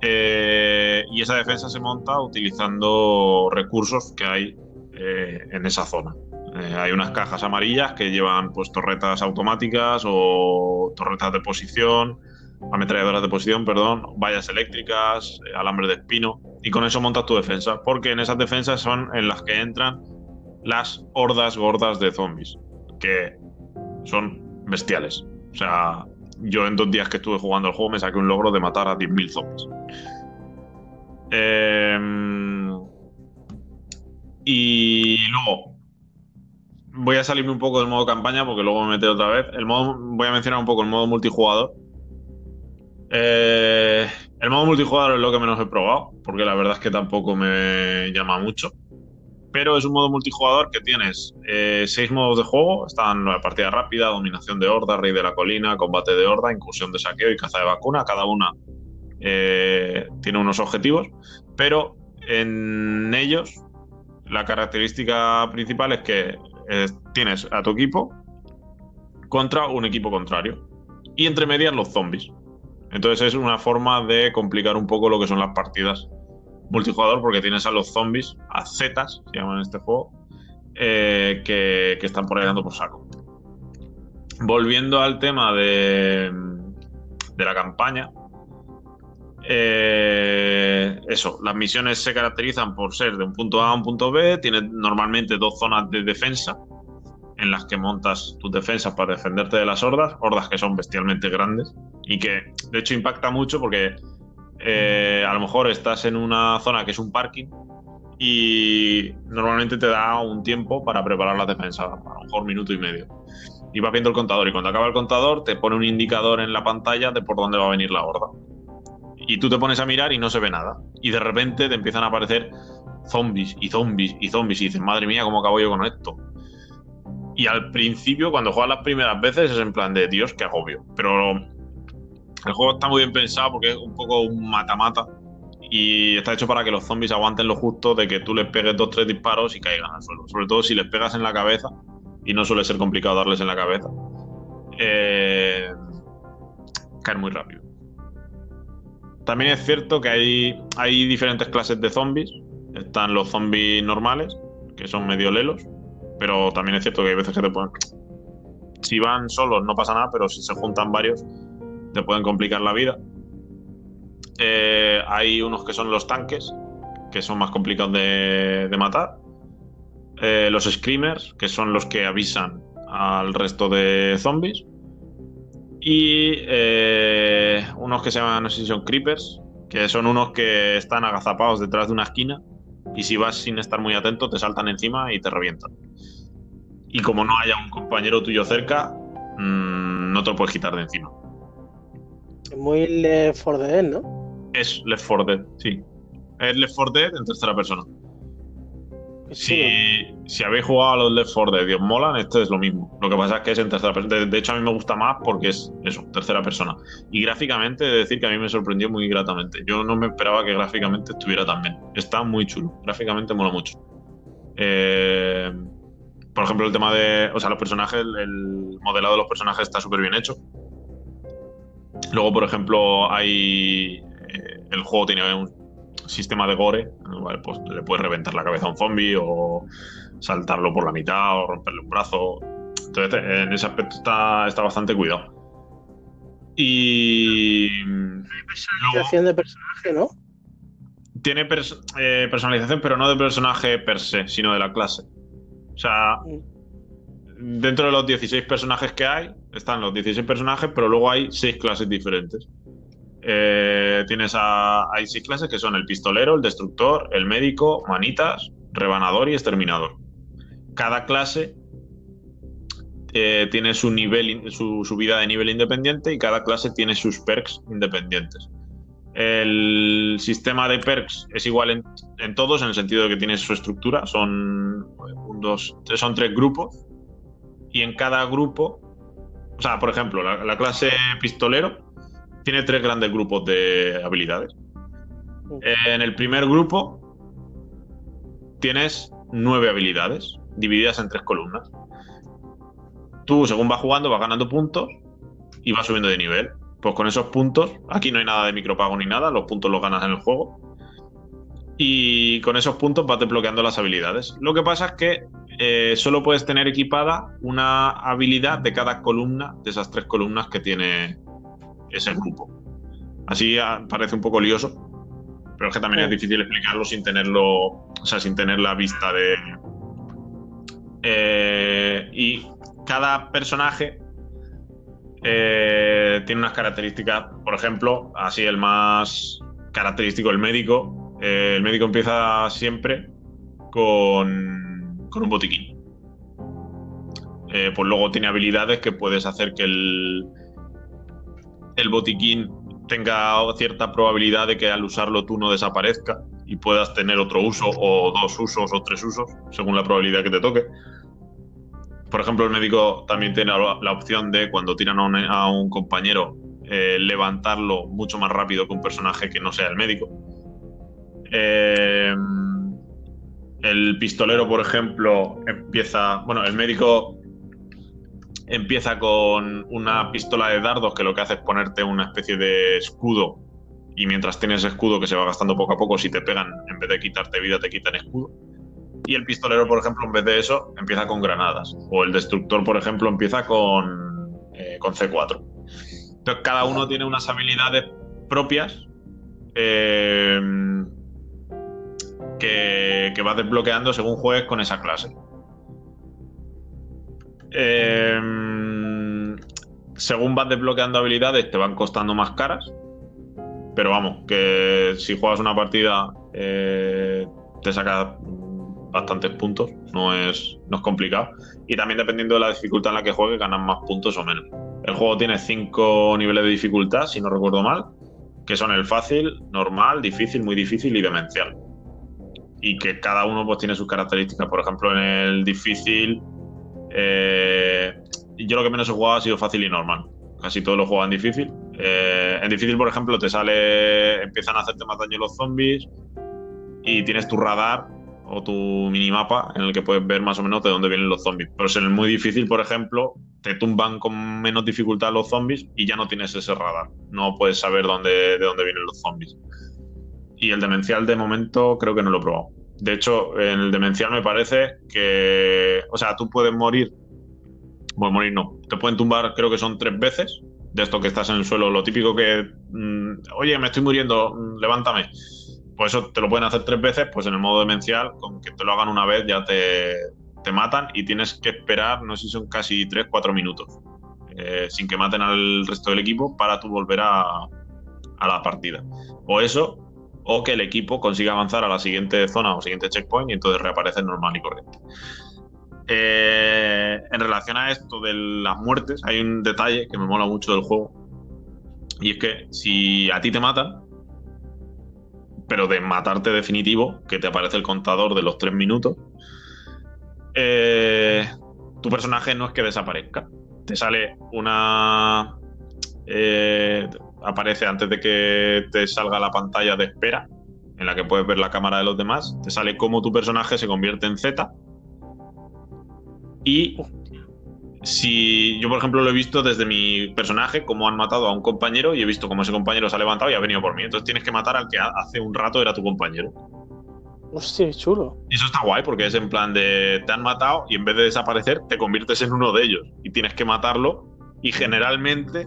Eh, y esa defensa se monta utilizando recursos que hay eh, en esa zona. Eh, hay unas cajas amarillas que llevan pues torretas automáticas o torretas de posición, ametralladoras de posición, perdón, vallas eléctricas, alambre de espino y con eso montas tu defensa, porque en esas defensas son en las que entran las hordas gordas de zombies, que son bestiales. O sea, yo en dos días que estuve jugando el juego me saqué un logro de matar a 10.000 zombies. Em, y luego voy a salirme un poco del modo campaña porque luego me meteré otra vez. El modo, voy a mencionar un poco el modo multijugador. Eh, el modo multijugador es lo que menos he probado, porque la verdad es que tampoco me llama mucho. Pero es un modo multijugador que tienes eh, seis modos de juego. Están la partida rápida, dominación de horda, rey de la colina, combate de horda, incursión de saqueo y caza de vacuna. Cada una eh, tiene unos objetivos, pero en ellos la característica principal es que tienes a tu equipo contra un equipo contrario. Y entre medias los zombies. Entonces es una forma de complicar un poco lo que son las partidas multijugador porque tienes a los zombies, a Zetas, se llaman en este juego, eh, que, están por ahí dando por saco. Volviendo al tema de, la campaña, eh, eso, las misiones se caracterizan por ser de un punto A a un punto B, tienes normalmente dos zonas de defensa en las que montas tus defensas para defenderte de las hordas, hordas que son bestialmente grandes y que de hecho impacta mucho porque eh, a lo mejor estás en una zona que es un parking y normalmente te da un tiempo para preparar la defensa, a lo mejor minuto y medio. Y vas viendo el contador y cuando acaba el contador te pone un indicador en la pantalla de por dónde va a venir la horda. Y tú te pones a mirar y no se ve nada. Y de repente te empiezan a aparecer zombies y zombies y zombies y dices, madre mía, ¿cómo acabo yo con esto? Y al principio, cuando juegas las primeras veces, es en plan de Dios, qué agobio. Pero el juego está muy bien pensado porque es un poco un mata-mata. Y está hecho para que los zombies aguanten lo justo de que tú les pegues dos tres disparos y caigan al suelo. Sobre todo si les pegas en la cabeza, y no suele ser complicado darles en la cabeza. Eh, caer muy rápido. También es cierto que hay, hay diferentes clases de zombies. Están los zombies normales, que son medio lelos, pero también es cierto que hay veces que te pueden. Si van solos no pasa nada, pero si se juntan varios, te pueden complicar la vida. Eh, hay unos que son los tanques, que son más complicados de, matar. Eh, los screamers, que son los que avisan al resto de zombies. Y eh, unos que se llaman, no sé si son creepers, que son unos que están agazapados detrás de una esquina y si vas sin estar muy atento te saltan encima y te revientan. Y como no haya un compañero tuyo cerca, mmm, no te lo puedes quitar de encima. Es muy Left 4 Dead, ¿no? Es Left 4 Dead, sí. Es Left 4 Dead en tercera persona. Si, si, habéis jugado a los Left 4 Dead y os molan, este es lo mismo. Lo que pasa es que es en tercera persona. De, hecho, a mí me gusta más porque es eso, tercera persona. Y gráficamente, he de decir que a mí me sorprendió muy gratamente. Yo no me esperaba que gráficamente estuviera tan bien. Está muy chulo. Gráficamente mola mucho. Eh, por ejemplo, el tema de. O sea, los personajes, el modelado de los personajes está súper bien hecho. Luego, por ejemplo, hay. Eh, el juego tiene un sistema de gore. Pues le puedes reventar la cabeza a un zombie o saltarlo por la mitad o romperle un brazo. Entonces, en ese aspecto está, está bastante cuidado. Y. Personalización de personaje, ¿no? Tiene eh, personalización, pero no de personaje per se, sino de la clase. O sea, dentro de los 16 personajes que hay, están los 16 personajes, pero luego hay 6 clases diferentes. Eh, tienes a, hay 6 clases que son el pistolero, el destructor, el médico, manitas, rebanador y exterminador. Cada clase eh, tiene su nivel, su subida de nivel independiente y cada clase tiene sus perks independientes. El sistema de perks es igual en, todos, en el sentido de que tiene su estructura. Son, dos, son tres grupos. Y en cada grupo, o sea, por ejemplo, la, clase pistolero tiene tres grandes grupos de habilidades. En el primer grupo tienes nueve habilidades divididas en tres columnas. Tú, según vas jugando, vas ganando puntos y vas subiendo de nivel. Pues con esos puntos, aquí no hay nada de micropago ni nada, los puntos los ganas en el juego. Y con esos puntos vas desbloqueando las habilidades. Lo que pasa es que eh, solo puedes tener equipada una habilidad de cada columna de esas tres columnas que tiene ese grupo. Así ah, parece un poco lioso, pero es que también es difícil explicarlo sin tenerlo, o sea, sin tener la vista de. Eh, y cada personaje eh, tiene unas características, por ejemplo, así el más característico, el médico. Eh, el médico empieza siempre con, con un botiquín. Eh, pues luego tiene habilidades que puedes hacer que el, el botiquín tenga cierta probabilidad de que al usarlo tú no desaparezca y puedas tener otro uso o dos usos o tres usos, según la probabilidad que te toque por ejemplo, el médico también tiene la, opción de cuando tiran a un, compañero eh, levantarlo mucho más rápido que un personaje que no sea el médico. Eh, el pistolero, por ejemplo, empieza. Bueno, el médico empieza con una pistola de dardos que lo que hace es ponerte una especie de escudo. Y mientras tienes escudo que se va gastando poco a poco, si te pegan, en vez de quitarte vida, te quitan escudo. Y el pistolero, por ejemplo, en vez de eso, empieza con granadas. O el destructor, por ejemplo, empieza con, eh, con C4. Entonces, cada uno tiene unas habilidades propias. Eh, que, vas desbloqueando según juegues con esa clase. Em, según vas desbloqueando habilidades, te van costando más caras. Pero vamos, que si juegas una partida eh, te sacas bastantes puntos, no es, no es complicado. Y también dependiendo de la dificultad en la que juegues, ganas más puntos o menos. El juego tiene cinco niveles de dificultad, si no recuerdo mal, que son el fácil, normal, difícil, muy difícil y demencial. Y que cada uno pues tiene sus características. Por ejemplo, en el difícil, eh, yo lo que menos he jugado ha sido fácil y normal. Casi todos los juegos en difícil. Eh, en difícil, por ejemplo, te sale, empiezan a hacerte más daño los zombies y tienes tu radar o tu minimapa en el que puedes ver más o menos de dónde vienen los zombies. Pero en el muy difícil, por ejemplo, te tumban con menos dificultad los zombies y ya no tienes ese radar. No puedes saber de dónde vienen los zombies. Y el demencial de momento creo que no lo he probado. De hecho, en el demencial me parece que, o sea, tú puedes morir. Bueno, morir no. Te pueden tumbar, creo que son tres veces. De esto que estás en el suelo, lo típico que, mm, oye, me estoy muriendo, mm, levántame pues eso te lo pueden hacer tres veces, pues en el modo demencial, con que te lo hagan una vez ya te, matan y tienes que esperar, no sé si son casi tres, cuatro minutos, eh, sin que maten al resto del equipo para tú volver a, a la partida. O eso, o que el equipo consiga avanzar a la siguiente zona o siguiente checkpoint y entonces reaparece normal y corriente. Eh, en relación a esto de las muertes, hay un detalle que me mola mucho del juego. Y es que si a ti te matan, pero de matarte definitivo, que te aparece el contador de los tres minutos, eh, tu personaje no es que desaparezca. Te sale una... Eh, aparece antes de que te salga la pantalla de espera, en la que puedes ver la cámara de los demás. Te sale cómo tu personaje se convierte en Z. Y si yo, por ejemplo, lo he visto desde mi personaje, cómo han matado a un compañero y he visto cómo ese compañero se ha levantado y ha venido por mí. Entonces tienes que matar al que hace un rato era tu compañero. Hostia, chulo. Y eso está guay porque es en plan de te han matado y en vez de desaparecer te conviertes en uno de ellos y tienes que matarlo y generalmente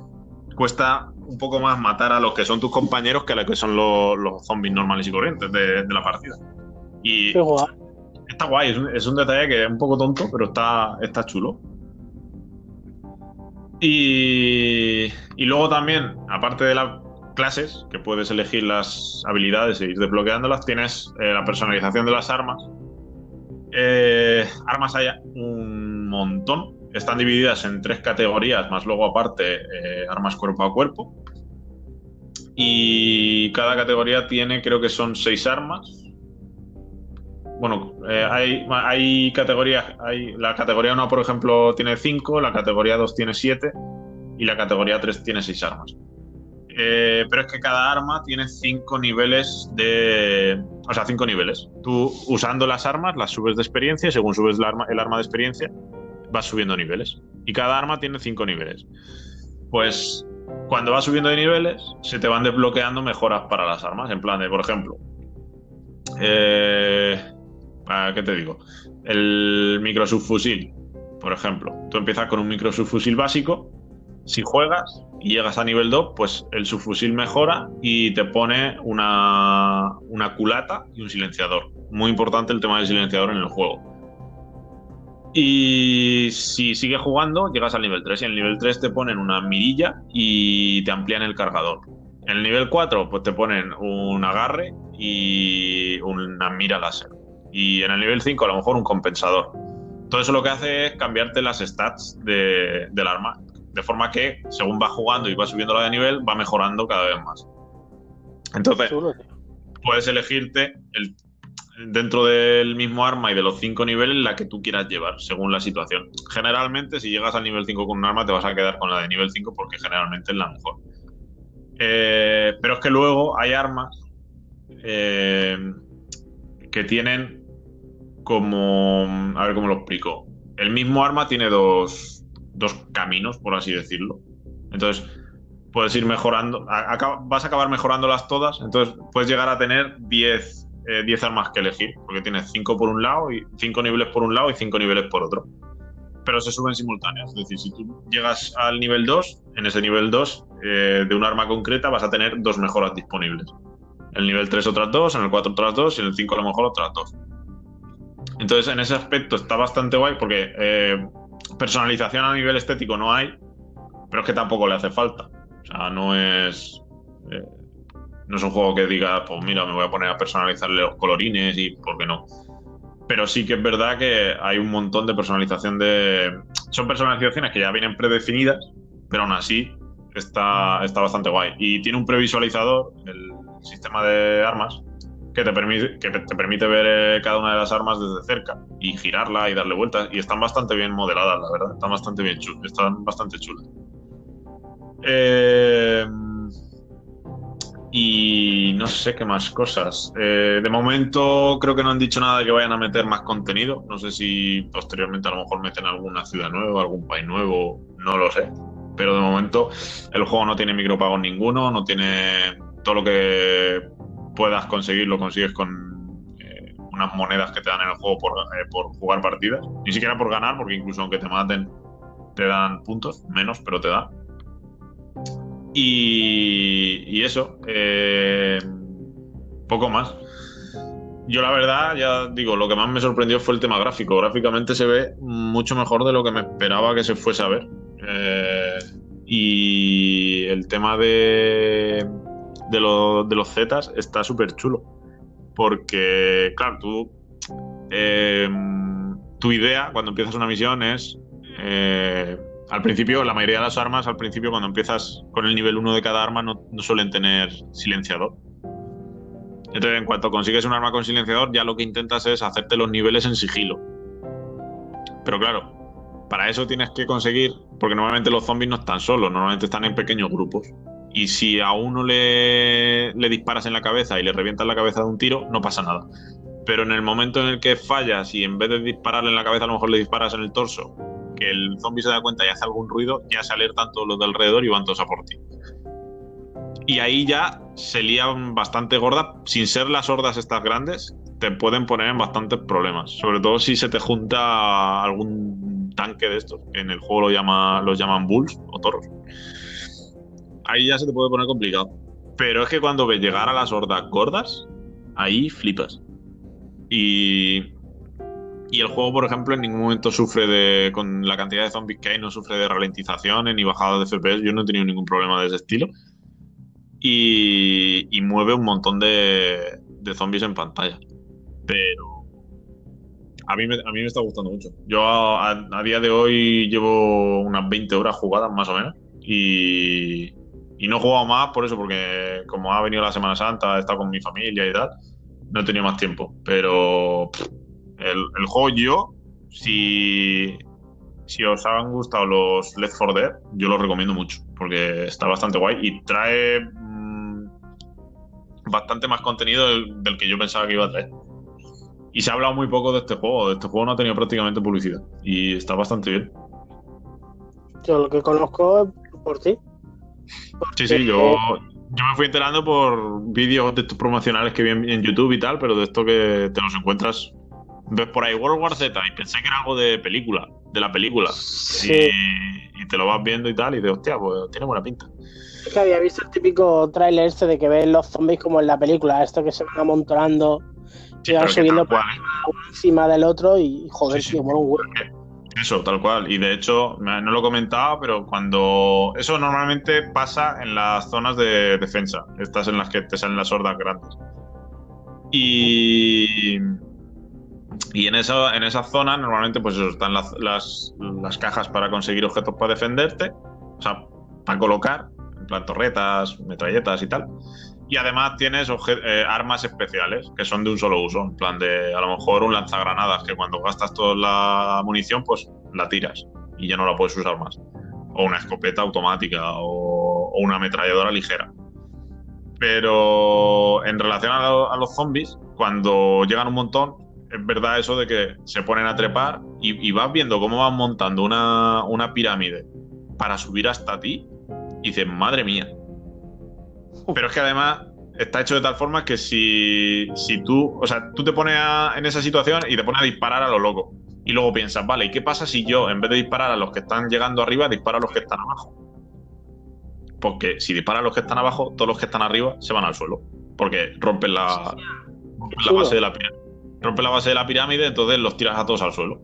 cuesta un poco más matar a los que son tus compañeros que a los que son los, zombies normales y corrientes de, la partida. Y está guay, es un, es un, detalle que es un poco tonto, pero está, está chulo. Y, luego también, aparte de las clases, que puedes elegir las habilidades e ir desbloqueándolas, tienes eh, la personalización de las armas. Eh, armas hay un montón. Están divididas en tres categorías, más luego aparte eh, armas cuerpo a cuerpo. Y cada categoría tiene, creo que son seis armas bueno, eh, hay, hay categorías, hay, la categoría 1, por ejemplo, tiene 5, la categoría 2 tiene 7 y la categoría 3 tiene 6 armas. Eh, pero es que cada arma tiene 5 niveles de... O sea, 5 niveles. Tú usando las armas las subes de experiencia según subes el arma, el arma de experiencia vas subiendo niveles. Y cada arma tiene 5 niveles. Pues cuando vas subiendo de niveles se te van desbloqueando mejoras para las armas. En plan de, por ejemplo, eh, ¿Qué te digo? El microsubfusil, por ejemplo. Tú empiezas con un microsubfusil básico. Si juegas y llegas a nivel 2, pues el subfusil mejora y te pone una, una culata y un silenciador. Muy importante el tema del silenciador en el juego. Y si sigues jugando, llegas al nivel 3 y en el nivel 3 te ponen una mirilla y te amplían el cargador. En el nivel 4, pues te ponen un agarre y una mira láser y en el nivel 5 a lo mejor un compensador. Todo eso lo que hace es cambiarte las stats de, del arma, de forma que según va jugando y va subiendo la de nivel, va mejorando cada vez más. Entonces, puedes elegirte el, dentro del mismo arma y de los cinco niveles la que tú quieras llevar, según la situación. Generalmente, si llegas al nivel 5 con un arma, te vas a quedar con la de nivel 5 porque generalmente es la mejor. Eh, pero es que luego hay armas eh, que tienen como. A ver cómo lo explico. El mismo arma tiene dos, dos caminos, por así decirlo. Entonces, puedes ir mejorando. vas a acabar mejorándolas todas. Entonces, puedes llegar a tener 10 eh, armas que elegir. Porque tienes 5 por un lado, y 5 niveles por un lado y 5 niveles por otro. Pero se suben simultáneos. Es decir, si tú llegas al nivel 2, en ese nivel 2 eh, de un arma concreta vas a tener dos mejoras disponibles. el nivel 3 otras dos, en el 4 otras dos y en el 5 a lo mejor otras dos. Entonces, en ese aspecto está bastante guay porque eh, personalización a nivel estético no hay, pero es que tampoco le hace falta. O sea, no es. Eh, no es un juego que diga, pues mira, me voy a poner a personalizarle los colorines y por qué no. Pero sí que es verdad que hay un montón de personalización de. Son personalizaciones que ya vienen predefinidas, pero aún así está, está bastante guay. Y tiene un previsualizador, el sistema de armas, que te permite, que te permite ver eh, cada una de las armas desde cerca y girarla y darle vueltas. Y están bastante bien modeladas, la verdad. Están bastante bien chulas. Están bastante chulas. Eh, y no sé qué más cosas. Eh, de momento creo que no han dicho nada de que vayan a meter más contenido. No sé si posteriormente a lo mejor meten alguna ciudad nueva, algún país nuevo, no lo sé. Pero de momento el juego no tiene micropagos ninguno, no tiene todo lo que puedas conseguir, lo consigues con eh, unas monedas que te dan en el juego por, eh, por jugar partidas. Ni siquiera por ganar, porque incluso aunque te maten, te dan puntos, menos, pero te dan. Y, eso, eh, poco más. Yo la verdad, ya digo, lo que más me sorprendió fue el tema gráfico. Gráficamente se ve mucho mejor de lo que me esperaba que se fuese a ver. y el tema de, de, de los Zetas está súper chulo. Porque, claro, tú. Em, tu idea cuando empiezas una misión es. Eh, al principio, la mayoría de las armas, al principio, cuando empiezas con el nivel 1 de cada arma, no, suelen tener silenciador. Entonces, en cuanto consigues un arma con silenciador, ya lo que intentas es hacerte los niveles en sigilo. Pero claro, para eso tienes que conseguir, porque normalmente los zombies no están solos, normalmente están en pequeños grupos. Y si a uno le, le disparas en la cabeza y le revientas la cabeza de un tiro, no pasa nada. Pero en el momento en el que fallas y en vez de dispararle en la cabeza, a lo mejor le disparas en el torso, que el zombie se da cuenta y hace algún ruido, ya se alertan todos los de alrededor y van todos a por ti. Y ahí ya se lían bastante gorda. Sin ser las hordas estas grandes, te pueden poner en bastantes problemas. Sobre todo si se te junta algún tanque de estos, que en el juego lo los llaman bulls o toros ahí ya se te puede poner complicado. Pero es que cuando ves llegar a las hordas gordas, ahí flipas. Y, y el juego, por ejemplo, en ningún momento sufre de. Con la cantidad de zombies que hay, no sufre de ralentizaciones ni bajada de FPS. Yo no he tenido ningún problema de ese estilo. Y, y mueve un montón de, de zombies en pantalla. Pero a mí, me, a mí me está gustando mucho. Yo a, día de hoy llevo unas 20 horas jugadas más o menos. Y, y no he jugado más por eso, porque como ha venido la Semana Santa, he estado con mi familia y tal, no he tenido más tiempo. Pero el, juego yo, si, si os han gustado los Left 4 Dead, yo lo recomiendo mucho, porque está bastante guay y trae mm, bastante más contenido del, que yo pensaba que iba a traer. Y se ha hablado muy poco de este juego, de este juego no ha tenido prácticamente publicidad y está bastante bien. Yo lo que conozco es por ti. Sí, sí, yo, yo me fui enterando por vídeos de estos promocionales que vi en, YouTube y tal, pero de esto que te los encuentras, ves por ahí World War Z y pensé que era algo de película, de la película. Y, te lo vas viendo y tal, y de hostia, pues tiene buena pinta. Es que había visto el típico tráiler este de que ves los zombies como en la película, esto que se van amontonando, se van subiendo por encima del otro y joder, tío, mola un huevo. Eso, tal cual. Y de hecho, no lo comentaba, pero cuando. Eso normalmente pasa en las zonas de defensa, estas en las que te salen las hordas grandes. Y. Y en esa, en esa zona normalmente pues están las, las, cajas para conseguir objetos para defenderte, o sea, para colocar, en plan torretas, metralletas y tal. Y además tienes eh, armas especiales que son de un solo uso. En plan de, a lo mejor un lanzagranadas que cuando gastas toda la munición, pues la tiras y ya no la puedes usar más. O una escopeta automática o, una ametralladora ligera. Pero en relación a, los zombies, cuando llegan un montón, es verdad eso de que se ponen a trepar y, vas viendo cómo van montando una, una pirámide para subir hasta ti y dices, madre mía, pero es que además está hecho de tal forma que si, si tú, o sea, tú te pones en esa situación y te pones a disparar a lo loco. Y luego piensas, vale, ¿y qué pasa si yo, en vez de disparar a los que están llegando arriba, disparo a los que están abajo? Porque si dispara a los que están abajo, todos los que están arriba se van al suelo. porque rompen la, la base de la pirámide. Rompe la base de la pirámide, entonces los tiras a todos al suelo.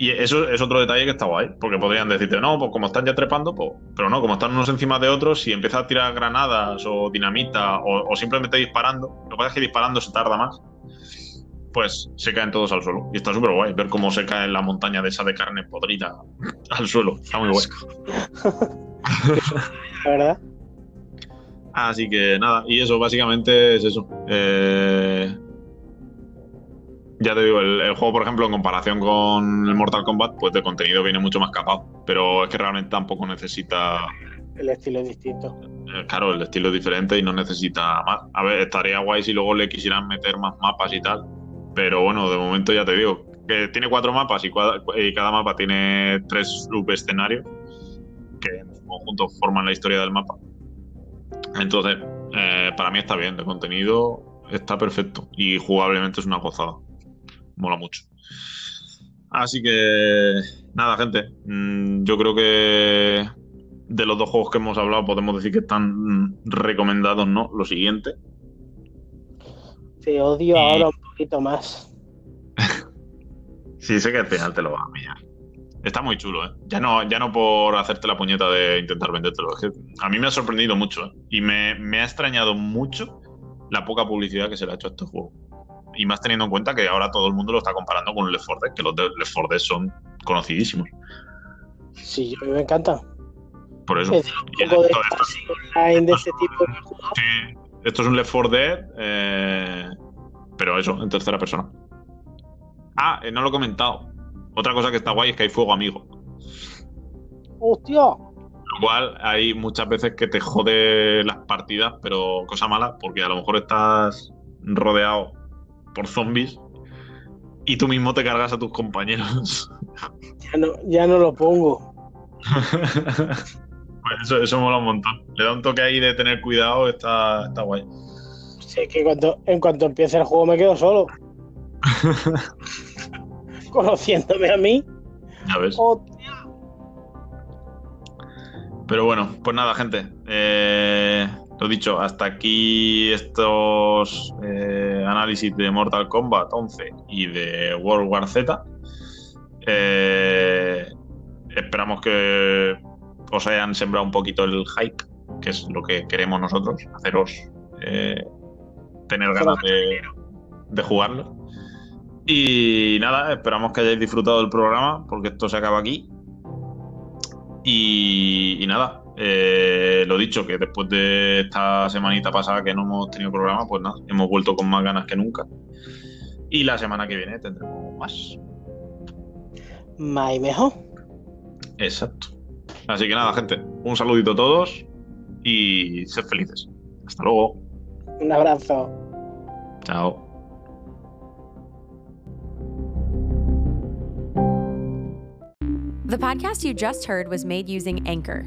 Y eso es otro detalle que está guay, porque podrían decirte, no, pues como están ya trepando, pues. Pero no, como están unos encima de otros, si empiezas a tirar granadas o dinamita o, simplemente disparando, lo que pasa es que disparando se tarda más, pues se caen todos al suelo. Y está súper guay ver cómo se cae en la montaña de esa de carne podrida al suelo. Está muy guay. La verdad. Así que nada, y eso básicamente es eso. Eh, ya te digo, el, juego, por ejemplo, en comparación con el Mortal Kombat, pues de contenido viene mucho más capaz. Pero es que realmente tampoco necesita. El estilo es distinto. Eh, claro, el estilo es diferente y no necesita más. A ver, estaría guay si luego le quisieran meter más mapas y tal. Pero bueno, de momento ya te digo, que tiene cuatro mapas y, cada mapa tiene tres subescenarios que en su conjunto forman la historia del mapa. Entonces, eh, para mí está bien, de contenido está perfecto y jugablemente es una gozada mola mucho. Así que, nada, gente. Mm, yo creo que de los dos juegos que hemos hablado podemos decir que están recomendados, ¿no? Lo siguiente. Sí, odio ahora un poquito más. sí, sé que al final te lo va a pillar. Está muy chulo, ¿eh? Ya no, ya no por hacerte la puñeta de intentar vendértelo. Es que a mí me ha sorprendido mucho, ¿eh? Y me, me ha extrañado mucho la poca publicidad que se le ha hecho a este juego y más teniendo en cuenta que ahora todo el mundo lo está comparando con Left 4 Dead, que los Left 4 Dead son conocidísimos. Sí, a mí me encanta. Por eso. Es un poco de, esto, de este tipo de Sí, esto es un Left 4 Dead, eh, pero eso, en tercera persona. Ah, eh, no lo he comentado. Otra cosa que está guay es que hay fuego amigo. ¡Hostia! Lo cual hay muchas veces que te jode las partidas, pero cosa mala, porque a lo mejor estás rodeado por zombies y tú mismo te cargas a tus compañeros. Ya no, ya no lo pongo. eso, eso mola un montón. Le da un toque ahí de tener cuidado, está, está guay. Sí, es que cuando, en cuanto empiece el juego me quedo solo. Conociéndome a mí. Ya ves. Pero bueno, pues nada, gente. Eh, lo dicho, hasta aquí estos eh, análisis de Mortal Kombat 11 y de World War Z. Eh, esperamos que os hayan sembrado un poquito el hype, que es lo que queremos nosotros, haceros eh, tener ganas de, jugarlo. Y nada, esperamos que hayáis disfrutado del programa, porque esto se acaba aquí. y nada, eh, lo dicho, que después de esta semanita pasada que no hemos tenido programa, pues nada, hemos vuelto con más ganas que nunca. Y la semana que viene tendremos más. Más y mejor. Exacto. Así que nada, gente, un saludito a todos y sed felices. Hasta luego. Un abrazo. Chao. The podcast you just heard was made using Anchor.